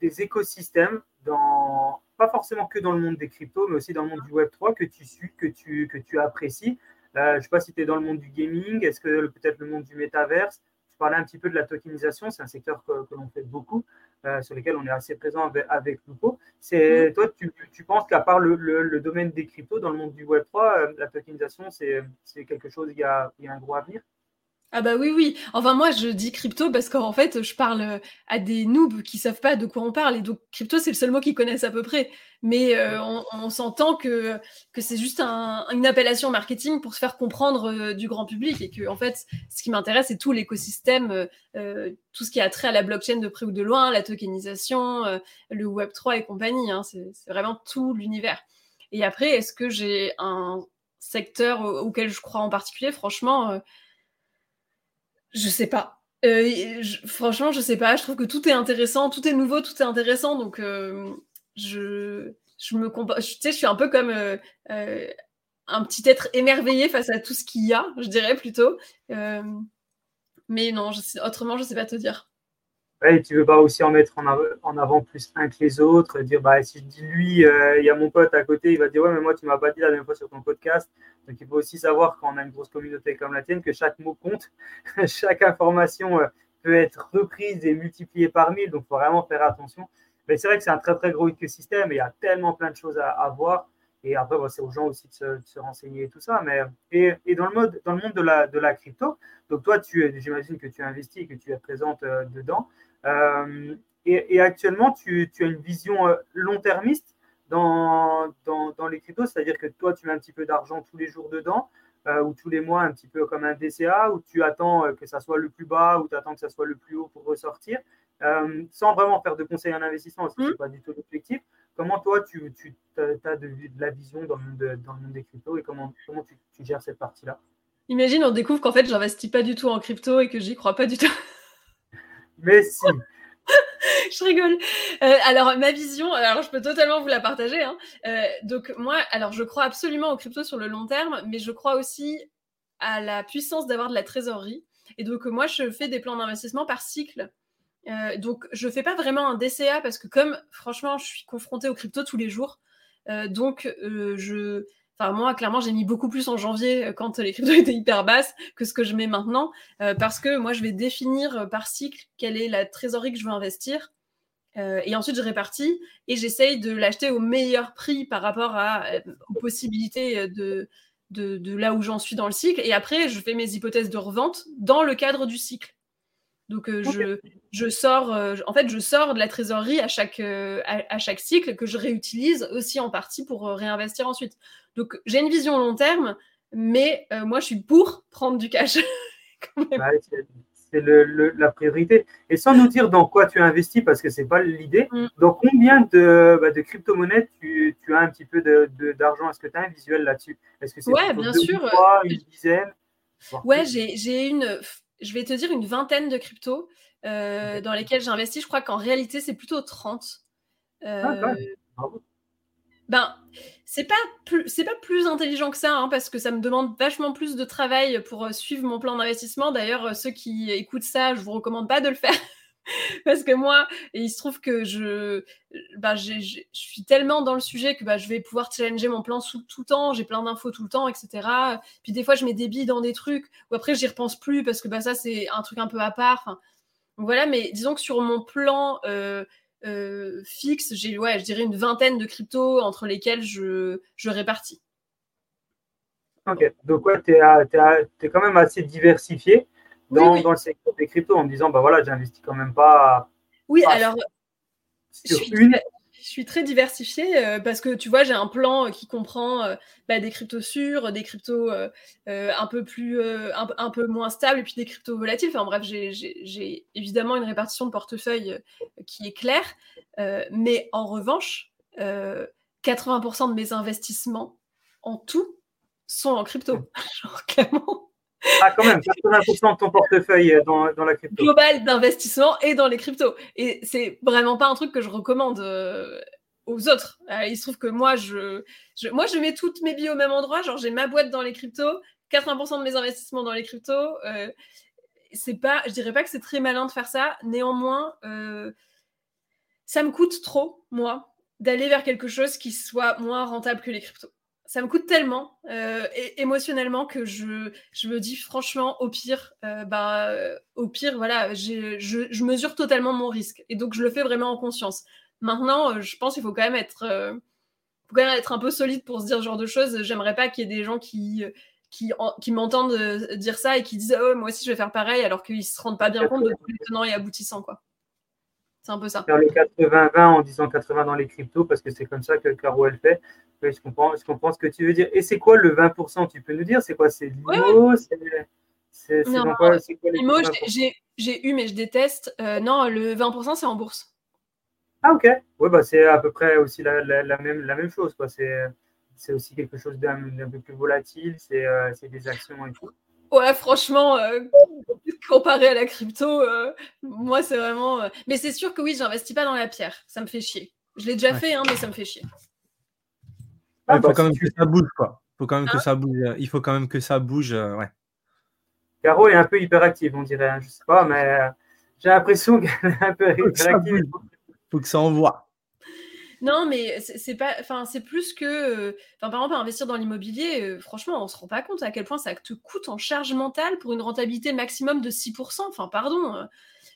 des écosystèmes dans pas forcément que dans le monde des cryptos, mais aussi dans le monde du Web 3 que tu suis, que tu, que tu apprécies Je ne sais pas si tu es dans le monde du gaming, est-ce que peut-être le monde du métaverse? Tu parlais un petit peu de la tokenisation, c'est un secteur que, que l'on fait beaucoup. Euh, sur lesquels on est assez présent avec, avec Lupo. C'est, mm. Toi, tu, tu penses qu'à part le, le, domaine des cryptos, dans le monde du Web3, euh, la tokenisation, c'est, c'est quelque chose, il y, a, y a un gros avenir? Ah bah oui, oui. Enfin, moi, je dis crypto parce qu'en fait, je parle euh, à des noobs qui savent pas de quoi on parle. Et donc, crypto, c'est le seul mot qu'ils connaissent à peu près. Mais euh, on, s'entend que, que c'est juste une appellation marketing pour se faire comprendre euh, du grand public. Et que, en fait, ce qui m'intéresse, c'est tout l'écosystème, tout ce qui a trait à la blockchain de près ou de loin, la tokenisation, le Web3 et compagnie. Hein. c'est vraiment tout l'univers. Et après, est-ce que j'ai un secteur auquel je crois en particulier? Franchement, je sais pas. Euh, franchement, je sais pas. Je trouve que tout est intéressant, tout est nouveau, tout est intéressant. Donc, euh, je, je me tu sais, je suis un peu comme euh, un petit être émerveillé face à tout ce qu'il y a, je dirais plutôt. mais non, je sais, autrement, je sais pas te dire. Ouais, tu veux pas aussi en mettre en, avant plus un que les autres, dire bah si je dis lui, il y a mon pote à côté, il va dire ouais mais moi tu m'as pas dit la même fois sur ton podcast. Donc il faut aussi savoir quand on a une grosse communauté comme la tienne que chaque mot compte, [LAUGHS] chaque information euh, peut être reprise et multipliée par mille, donc faut vraiment faire attention. Mais c'est vrai que c'est un très très gros écosystème et il y a tellement plein de choses à, voir. Et après, c'est aux gens aussi de se, renseigner et tout ça. Mais, et, et, dans, le mode, dans le monde de la, de la crypto, donc toi, j'imagine que tu investis, que tu es présente euh, dedans. Euh, et, actuellement, tu, tu, as une vision long-termiste dans, dans, dans les cryptos, c'est-à-dire que toi, tu mets un petit peu d'argent tous les jours dedans, euh, ou tous les mois, un petit peu comme un DCA, ou tu attends euh, que ça soit le plus bas, ou tu attends que ça soit le plus haut pour ressortir, euh, sans vraiment faire de conseils en investissement, parce que ce n'est mmh. pas du tout l'objectif. Comment toi, tu, tu as de, la vision dans le monde, dans le monde des cryptos et comment, comment tu, tu gères cette partie-là? Imagine, on découvre qu'en fait, j'investis pas du tout en crypto et que j'y crois pas du tout. Mais si, [LAUGHS] je rigole. Euh, alors, ma vision, alors je peux totalement vous la partager. Hein. Euh, donc, moi, alors je crois absolument aux crypto sur le long terme, mais je crois aussi à la puissance d'avoir de la trésorerie. Et donc, moi, je fais des plans d'investissement par cycle. Euh, donc, je fais pas vraiment un DCA parce que, comme franchement, je suis confrontée aux crypto tous les jours. donc, je Enfin, moi, clairement, j'ai mis beaucoup plus en janvier euh, quand les cryptos étaient hyper basses que ce que je mets maintenant, euh, parce que moi, je vais définir euh, par cycle quelle est la trésorerie que je veux investir. et ensuite, je répartis et j'essaye de l'acheter au meilleur prix par rapport à, aux possibilités de, de, là où j'en suis dans le cycle. Et après, je fais mes hypothèses de revente dans le cadre du cycle. Donc je, je, sors, en fait, je sors de la trésorerie à chaque, à, chaque cycle que je réutilise aussi en partie pour réinvestir ensuite. Donc, j'ai une vision long terme, mais euh, moi, je suis pour prendre du cash. [LAUGHS] c'est la priorité. Et sans nous dire dans quoi tu investis, parce que ce n'est pas l'idée, mm. dans combien de, bah, de crypto-monnaies tu, as un petit peu d'argent de, Est-ce que tu as un visuel là-dessus? Est-ce que c'est ouais, bien sûr. Trois, une dizaine? Ouais, j'ai une, je vais te dire une vingtaine de cryptos euh, dans lesquels j'investis. Je crois qu'en réalité, c'est plutôt 30. Euh, ah, ben, c'est pas plus, c'est pas plus intelligent que ça, hein, parce que ça me demande vachement plus de travail pour euh, suivre mon plan d'investissement. D'ailleurs, ceux qui écoutent ça, je vous recommande pas de le faire. [LAUGHS] [LAUGHS] parce que moi, il se trouve que je, je suis tellement dans le sujet que ben, je vais pouvoir challenger mon plan tout, le temps, j'ai plein d'infos tout le temps, etc. Puis des fois, je mets des billes dans des trucs, ou après, j'y repense plus parce que ben, ça, c'est un truc un peu à part. voilà, mais disons que sur mon plan euh, euh, fixe, j'ai, je dirais une vingtaine de cryptos entre lesquels je, je répartis. Ok, donc ouais, tu es, quand même assez diversifié dans, dans, le secteur des cryptos en disant, bah voilà, j'investis quand même pas. Oui, alors. Sur une, je suis très diversifiée euh, parce que tu vois, j'ai un plan qui comprend euh, bah, des cryptos sûrs, des cryptos euh, un peu plus, un, peu moins stables et puis des cryptos volatiles. Enfin bref, j'ai évidemment une répartition de portefeuille qui est claire, mais en revanche, 80% de mes investissements en tout sont en crypto. [LAUGHS] Genre clairement. Ah, quand même, 80% de ton portefeuille dans, dans la crypto. Global d'investissement et dans les cryptos. Et c'est vraiment pas un truc que je recommande euh, aux autres. Euh, il se trouve que moi je, moi, je mets toutes mes billes au même endroit. Genre, j'ai ma boîte dans les cryptos, 80% de mes investissements dans les cryptos. Euh, c'est pas, je dirais pas que c'est très malin de faire ça. Néanmoins, ça me coûte trop, moi, d'aller vers quelque chose qui soit moins rentable que les cryptos ça me coûte tellement euh, émotionnellement que je, je, me dis franchement au pire euh, bah au pire voilà je, je, mesure totalement mon risque et donc je le fais vraiment en conscience. Maintenant euh, je pense qu'il faut quand même être faut quand même être un peu solide pour se dire ce genre de choses. J'aimerais pas qu'il y ait des gens qui qui, qui m'entendent dire ça et qui disent oh, moi aussi je vais faire pareil alors qu'ils se rendent pas bien compte de tous les tenants et aboutissants quoi c'est un peu ça. Faire le 80-20 en disant 80 dans les cryptos parce que c'est comme ça que Caro elle fait. je, comprends, je comprends ce que tu veux dire? Et c'est quoi le 20% Tu peux nous dire C'est quoi? C'est l'IMO? C'est quoi, L'IMO, j'ai eu, mais je déteste. Euh, non, le 20%, c'est en bourse. Ah, ok. Oui, bah, c'est à peu près aussi la, la, même, la même chose. C'est aussi quelque chose d'un peu plus volatile. Euh, c'est des actions et tout. Ouais, franchement, euh, comparé à la crypto, euh, moi, c'est vraiment. Euh, mais c'est sûr que oui, j'investis pas dans la pierre. Ça me fait chier. Je l'ai déjà fait, hein, mais ça me fait chier. il faut quand même que ça bouge, quoi. Faut quand même que hein ça bouge. Il faut quand même que ça bouge, ouais. Caro est un peu hyperactive, on dirait. Hein, je sais pas, mais j'ai l'impression qu'elle est un peu hyperactive. Faut que ça envoie. Non, mais c'est pas, enfin, c'est plus que, euh, enfin, par exemple, investir dans l'immobilier, euh, franchement, on se rend pas compte à quel point ça te coûte en charge mentale pour une rentabilité maximum de 6%. Enfin, pardon. Euh,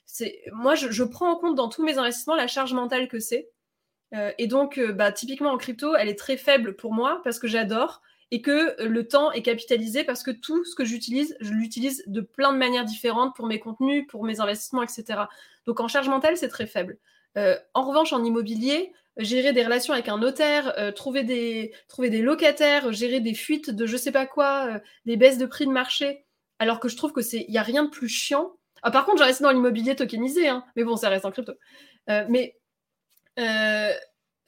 c'est, moi, je, prends en compte dans tous mes investissements la charge mentale que c'est. et donc, bah, typiquement en crypto, elle est très faible pour moi parce que j'adore et que le temps est capitalisé parce que tout ce que j'utilise, je l'utilise de plein de manières différentes pour mes contenus, pour mes investissements, etc. Donc en charge mentale, c'est très faible. en revanche, en immobilier, gérer des relations avec un notaire, euh, trouver, des, trouver des locataires, gérer des fuites de je sais pas quoi, euh, des baisses de prix de marché, alors que je trouve que c'est il y a rien de plus chiant. Ah, par contre, j'ai resté dans l'immobilier tokenisé, hein, mais bon, ça reste en crypto. Euh, mais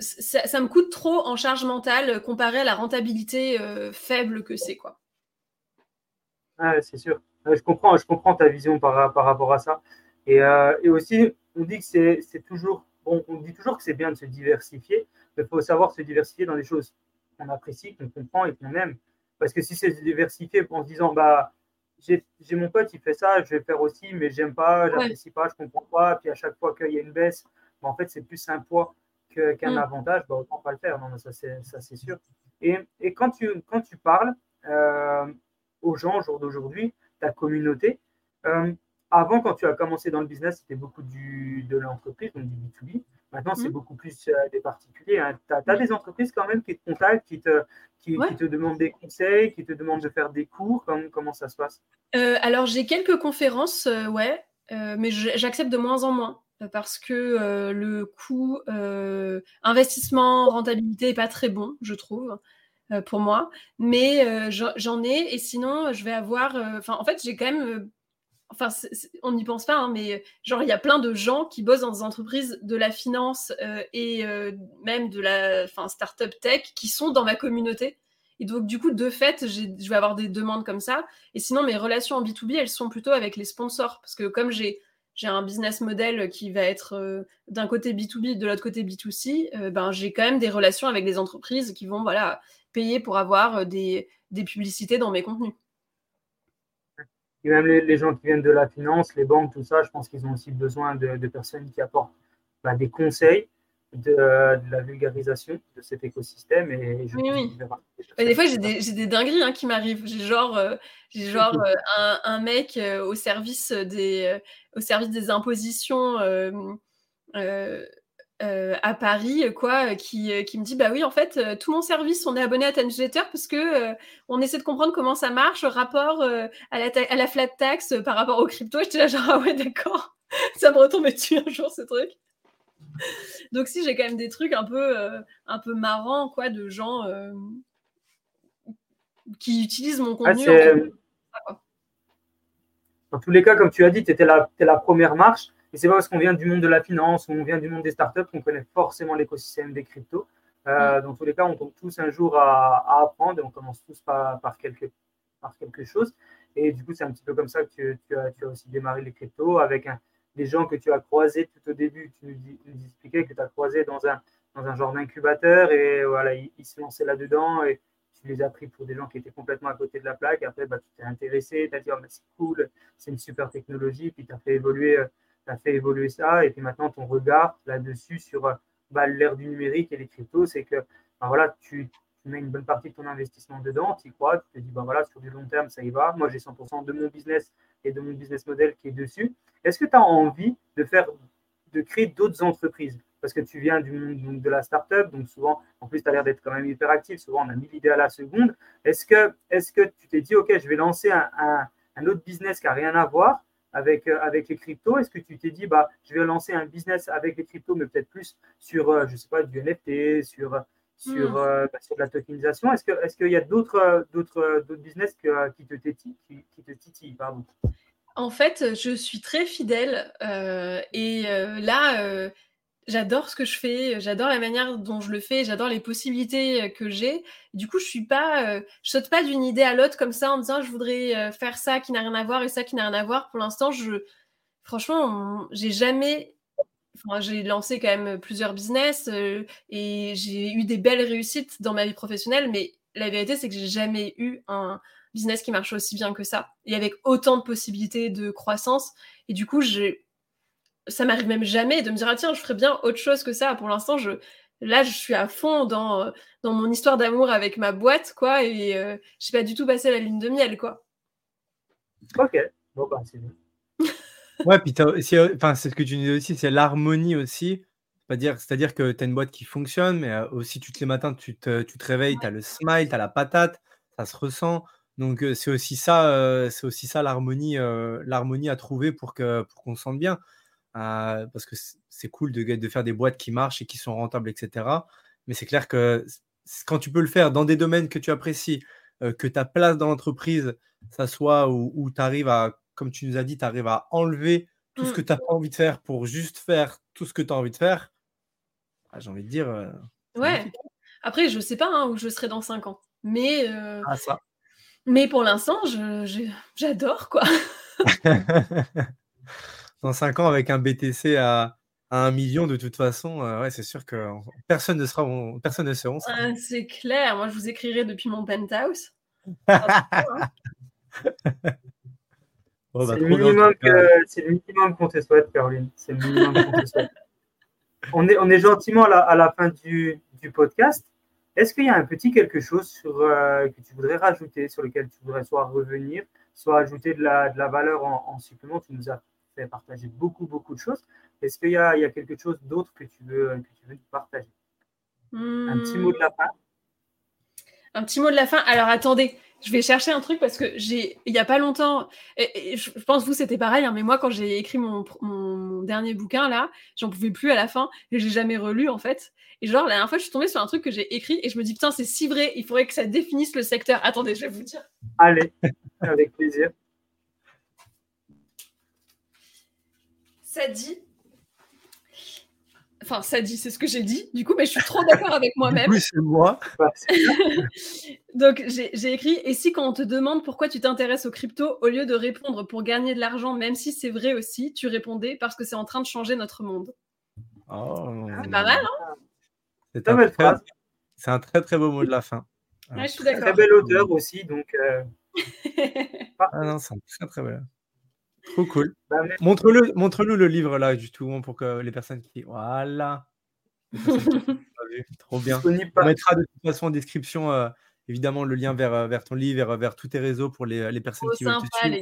ça, me coûte trop en charge mentale comparé à la rentabilité faible que c'est, quoi. Ah, c'est sûr. Je comprends, je comprends ta vision par, par rapport à ça. Et, et aussi, on dit que c'est toujours on dit toujours que c'est bien de se diversifier, mais il faut savoir se diversifier dans des choses qu'on apprécie, qu'on comprend et qu'on aime. Parce que si c'est se diversifier en se disant, bah, j'ai mon pote, il fait ça, je vais faire aussi, mais j'aime pas, j'apprécie pas, je comprends pas, puis à chaque fois qu'il y a une baisse, bah, en fait, c'est plus un poids qu'un mm. avantage, bah, autant pas le faire. Non, ça, c'est sûr. Et, et, quand, tu, quand tu parles euh, aux gens au jour d'aujourd'hui, ta communauté, euh, avant, quand tu as commencé dans le business, c'était beaucoup du, de l'entreprise, donc du B2B. Maintenant, c'est mmh. beaucoup plus euh, des particuliers. Hein. Tu as, des entreprises quand même qui te contactent, qui te, qui, te demandent des conseils, qui te demandent de faire des cours. Comment, comment ça se passe? Euh, Alors, j'ai quelques conférences, euh, ouais, mais j'accepte de moins en moins parce que le coût investissement, rentabilité n'est pas très bon, je trouve. pour moi, mais j'en ai et sinon je vais avoir. Enfin, en fait, j'ai quand même enfin, on n'y pense pas, hein, mais genre, il y a plein de gens qui bossent dans des entreprises de la finance euh, et euh, même de la enfin, startup tech qui sont dans ma communauté. Et donc, du coup, de fait, je vais avoir des demandes comme ça. Et sinon, mes relations en B2B, elles sont plutôt avec les sponsors. Parce que comme j'ai un business model qui va être euh, d'un côté B2B, de l'autre côté B2C, ben, j'ai quand même des relations avec des entreprises qui vont voilà, payer pour avoir des, des publicités dans mes contenus. Et même les, gens qui viennent de la finance, les banques, tout ça, je pense qu'ils ont aussi besoin de, personnes qui apportent bah, des conseils, de, la vulgarisation de cet écosystème. Et oui, oui. Des, fois, j'ai des, dingueries hein, qui m'arrivent. J'ai genre, euh, genre euh, un, mec euh, au, service des, au service des impositions euh, à Paris, quoi, euh, qui, euh, qui, me dit bah oui, en fait, tout mon service, on est abonné à ta newsletter parce que on essaie de comprendre comment ça marche, rapport à, la à la flat tax par rapport aux crypto. J'étais là genre [LAUGHS] ah ouais d'accord, [LAUGHS] ça me retombe dessus un jour ce truc. Donc si j'ai quand même des trucs un peu, un peu marrants, quoi, de gens qui utilisent mon ah, contenu. dans tous les cas, comme tu as dit, tu étais la, la première marche. Et c'est pas parce qu'on vient du monde de la finance ou on vient du monde des startups qu'on connaît forcément l'écosystème des cryptos. Euh, mm. Dans tous les cas, on tombe tous un jour à, apprendre et on commence tous par, par, quelque, par quelque chose. Et du coup, c'est un petit peu comme ça que tu, as, tu as, aussi démarré les cryptos avec des gens que tu as croisés tout au début. Tu nous, expliquais que tu as croisé dans un, dans un genre d'incubateur et voilà, ils, se lançaient là-dedans et tu les as pris pour des gens qui étaient complètement à côté de la plaque. Après, bah, tu t'es intéressé, tu as dit oh, c'est cool, c'est une super technologie, puis tu as fait évoluer. Euh, tu fait évoluer ça. Et puis maintenant, ton regard là-dessus sur euh, bah, l'ère du numérique et les cryptos, c'est que bah, voilà, tu, mets une bonne partie de ton investissement dedans, tu y crois, tu te dis, bah, voilà, sur du long terme, ça y va. Moi, j'ai 100% de mon business et de mon business model qui est dessus. Est-ce que tu as envie de faire de créer d'autres entreprises? Parce que tu viens du monde de la startup, donc souvent, en plus, tu as l'air d'être quand même hyper actif, souvent on a mis l'idée à la seconde. Est-ce que, est que tu t'es dit, OK, je vais lancer un, un autre business qui n'a rien à voir, avec, euh, avec les cryptos. Est-ce que tu t'es dit, bah, je vais lancer un business avec les cryptos, mais peut-être plus sur, euh, je sais pas, du NFT, sur, sur, hmm. euh, bah, sur de la tokenisation? Est-ce qu'il est qu'il y a d'autres d'autres business que, qui, te titillent, qui, te titillent pardon? En fait, je suis très fidèle et là, j'adore ce que je fais, j'adore la manière dont je le fais, j'adore les possibilités que j'ai. Du coup, je suis pas, je saute pas d'une idée à l'autre comme ça en me disant je voudrais faire ça qui n'a rien à voir et ça qui n'a rien à voir. Pour l'instant, je, franchement, j'ai jamais, enfin, j'ai lancé quand même plusieurs business et j'ai eu des belles réussites dans ma vie professionnelle, mais la vérité, c'est que j'ai jamais eu un business qui marche aussi bien que ça et avec autant de possibilités de croissance. Et du coup, j'ai ça m'arrive même jamais de me dire ah tiens je ferais bien autre chose que ça. Pour l'instant je là je suis à fond dans, euh, dans mon histoire d'amour avec ma boîte quoi et euh, je sais pas du tout passé la lune de miel quoi. Ok. Bon bah c'est bien. [LAUGHS] Ouais puis enfin c'est ce que tu disais aussi c'est l'harmonie aussi. C'est-à-dire que tu as une boîte qui fonctionne, mais euh, aussi tu te les matins, tu te, tu te réveilles, tu as le smile, tu as la patate, ça se ressent. Donc c'est aussi ça, c'est aussi ça l'harmonie, l'harmonie à trouver pour que pour qu'on se sente bien parce que c'est cool de, de, faire des boîtes qui marchent et qui sont rentables, etc. Mais c'est clair que quand tu peux le faire dans des domaines que tu apprécies, euh, que ta place dans l'entreprise, ça soit où, tu arrives à, comme tu nous as dit, tu arrives à enlever tout ce mmh. que tu n'as pas envie de faire pour juste faire tout ce que tu as envie de faire, ah, j'ai envie de dire. Euh, ouais. Après, je ne sais pas hein, où je serai dans 5 ans. Mais, euh, ah, ça. mais pour l'instant, j'adore, quoi. [LAUGHS] [LAUGHS] dans 5 ans avec un BTC à, à 1 million, de toute façon, euh, ouais, c'est sûr que personne ne sera, personne ne sera. Ah, c'est clair. Moi, je vous écrirai depuis mon penthouse. Bah, c'est le, minimum qu'on te souhaite, Caroline. C'est le minimum qu'on te souhaite. On est, on est gentiment à la, à la fin du, du podcast. Est-ce qu'il y a un petit quelque chose sur, euh, que tu voudrais rajouter, sur lequel tu voudrais soit revenir, soit ajouter de la, de la valeur en, en supplément? Tu nous as fait partager beaucoup, beaucoup de choses. Est-ce qu'il y, y a, quelque chose d'autre que tu veux, que tu veux partager? Un petit mot de la fin? Un petit mot de la fin. Alors attendez, je vais chercher un truc parce que j'ai, il n'y a pas longtemps, et, je pense vous c'était pareil, hein, mais moi quand j'ai écrit mon, mon, dernier bouquin là, j'en pouvais plus à la fin et j'ai jamais relu en fait. Et genre la dernière fois je suis tombée sur un truc que j'ai écrit et je me dis putain c'est si vrai, il faudrait que ça définisse le secteur. Attendez, je vais vous dire. Allez, avec plaisir. Ça dit. Enfin, ça dit, c'est ce que j'ai dit, du coup, mais je suis trop [LAUGHS] d'accord avec moi-même. Oui, c'est moi. [LAUGHS] Donc, j'ai écrit Et si, quand on te demande pourquoi tu t'intéresses aux crypto, au lieu de répondre pour gagner de l'argent, même si c'est vrai aussi, tu répondais parce que c'est en train de changer notre monde. Oh. C'est pas mal, hein? C'est un, très, un très très beau mot de la fin. je suis d'accord. Très belle odeur aussi, donc. Euh, [LAUGHS] ah non, c'est très très belle. Trop cool. Bah, montre-le, montre-nous le livre là, justement, pour que les personnes qui. Voilà. [LAUGHS] Trop bien. On mettra de toute façon en description, euh, évidemment, le lien vers, euh, vers ton livre, vers, vers tous tes réseaux pour les, les personnes qui veulent te suivre.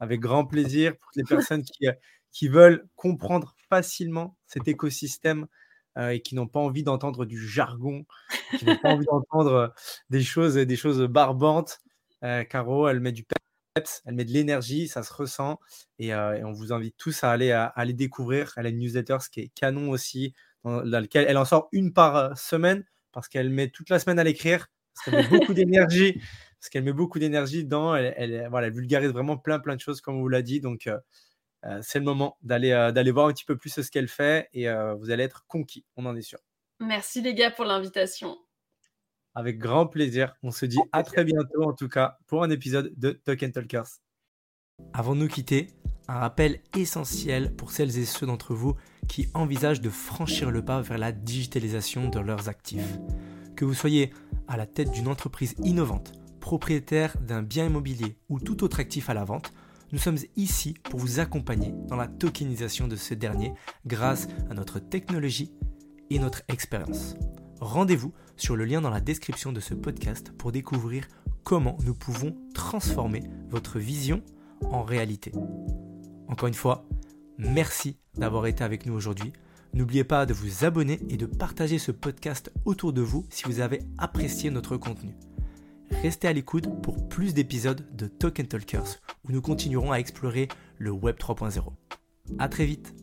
Avec grand plaisir pour les personnes qui, euh, qui veulent comprendre facilement cet écosystème et qui n'ont pas envie d'entendre du jargon, qui n'ont pas envie d'entendre des choses, des choses barbantes. Caro, elle met du elle met de l'énergie, ça se ressent. Et, on vous invite tous à aller, à, aller découvrir. Elle a une newsletter, ce qui est canon aussi, dans, laquelle elle en sort une par semaine parce qu'elle met toute la semaine à l'écrire, parce qu'elle met [LAUGHS] beaucoup d'énergie, parce qu'elle met beaucoup d'énergie dedans. Elle, voilà, vulgarise vraiment plein, plein de choses, comme on vous l'a dit. Donc, c'est le moment d'aller, d'aller voir un petit peu plus ce qu'elle fait et vous allez être conquis, on en est sûr. Merci les gars pour l'invitation. Avec grand plaisir. On se dit à très bientôt, en tout cas, pour un épisode de Talk Talkers. Avant de nous quitter, un rappel essentiel pour celles et ceux d'entre vous qui envisagent de franchir le pas vers la digitalisation de leurs actifs. Que vous soyez à la tête d'une entreprise innovante, propriétaire d'un bien immobilier ou tout autre actif à la vente, nous sommes ici pour vous accompagner dans la tokenisation de ce dernier grâce à notre technologie et notre expérience. Rendez-vous sur le lien dans la description de ce podcast pour découvrir comment nous pouvons transformer votre vision en réalité. Encore une fois, merci d'avoir été avec nous aujourd'hui. N'oubliez pas de vous abonner et de partager ce podcast autour de vous si vous avez apprécié notre contenu. Restez à l'écoute pour plus d'épisodes de Talk Talkers où nous continuerons à explorer le Web 3.0. A très vite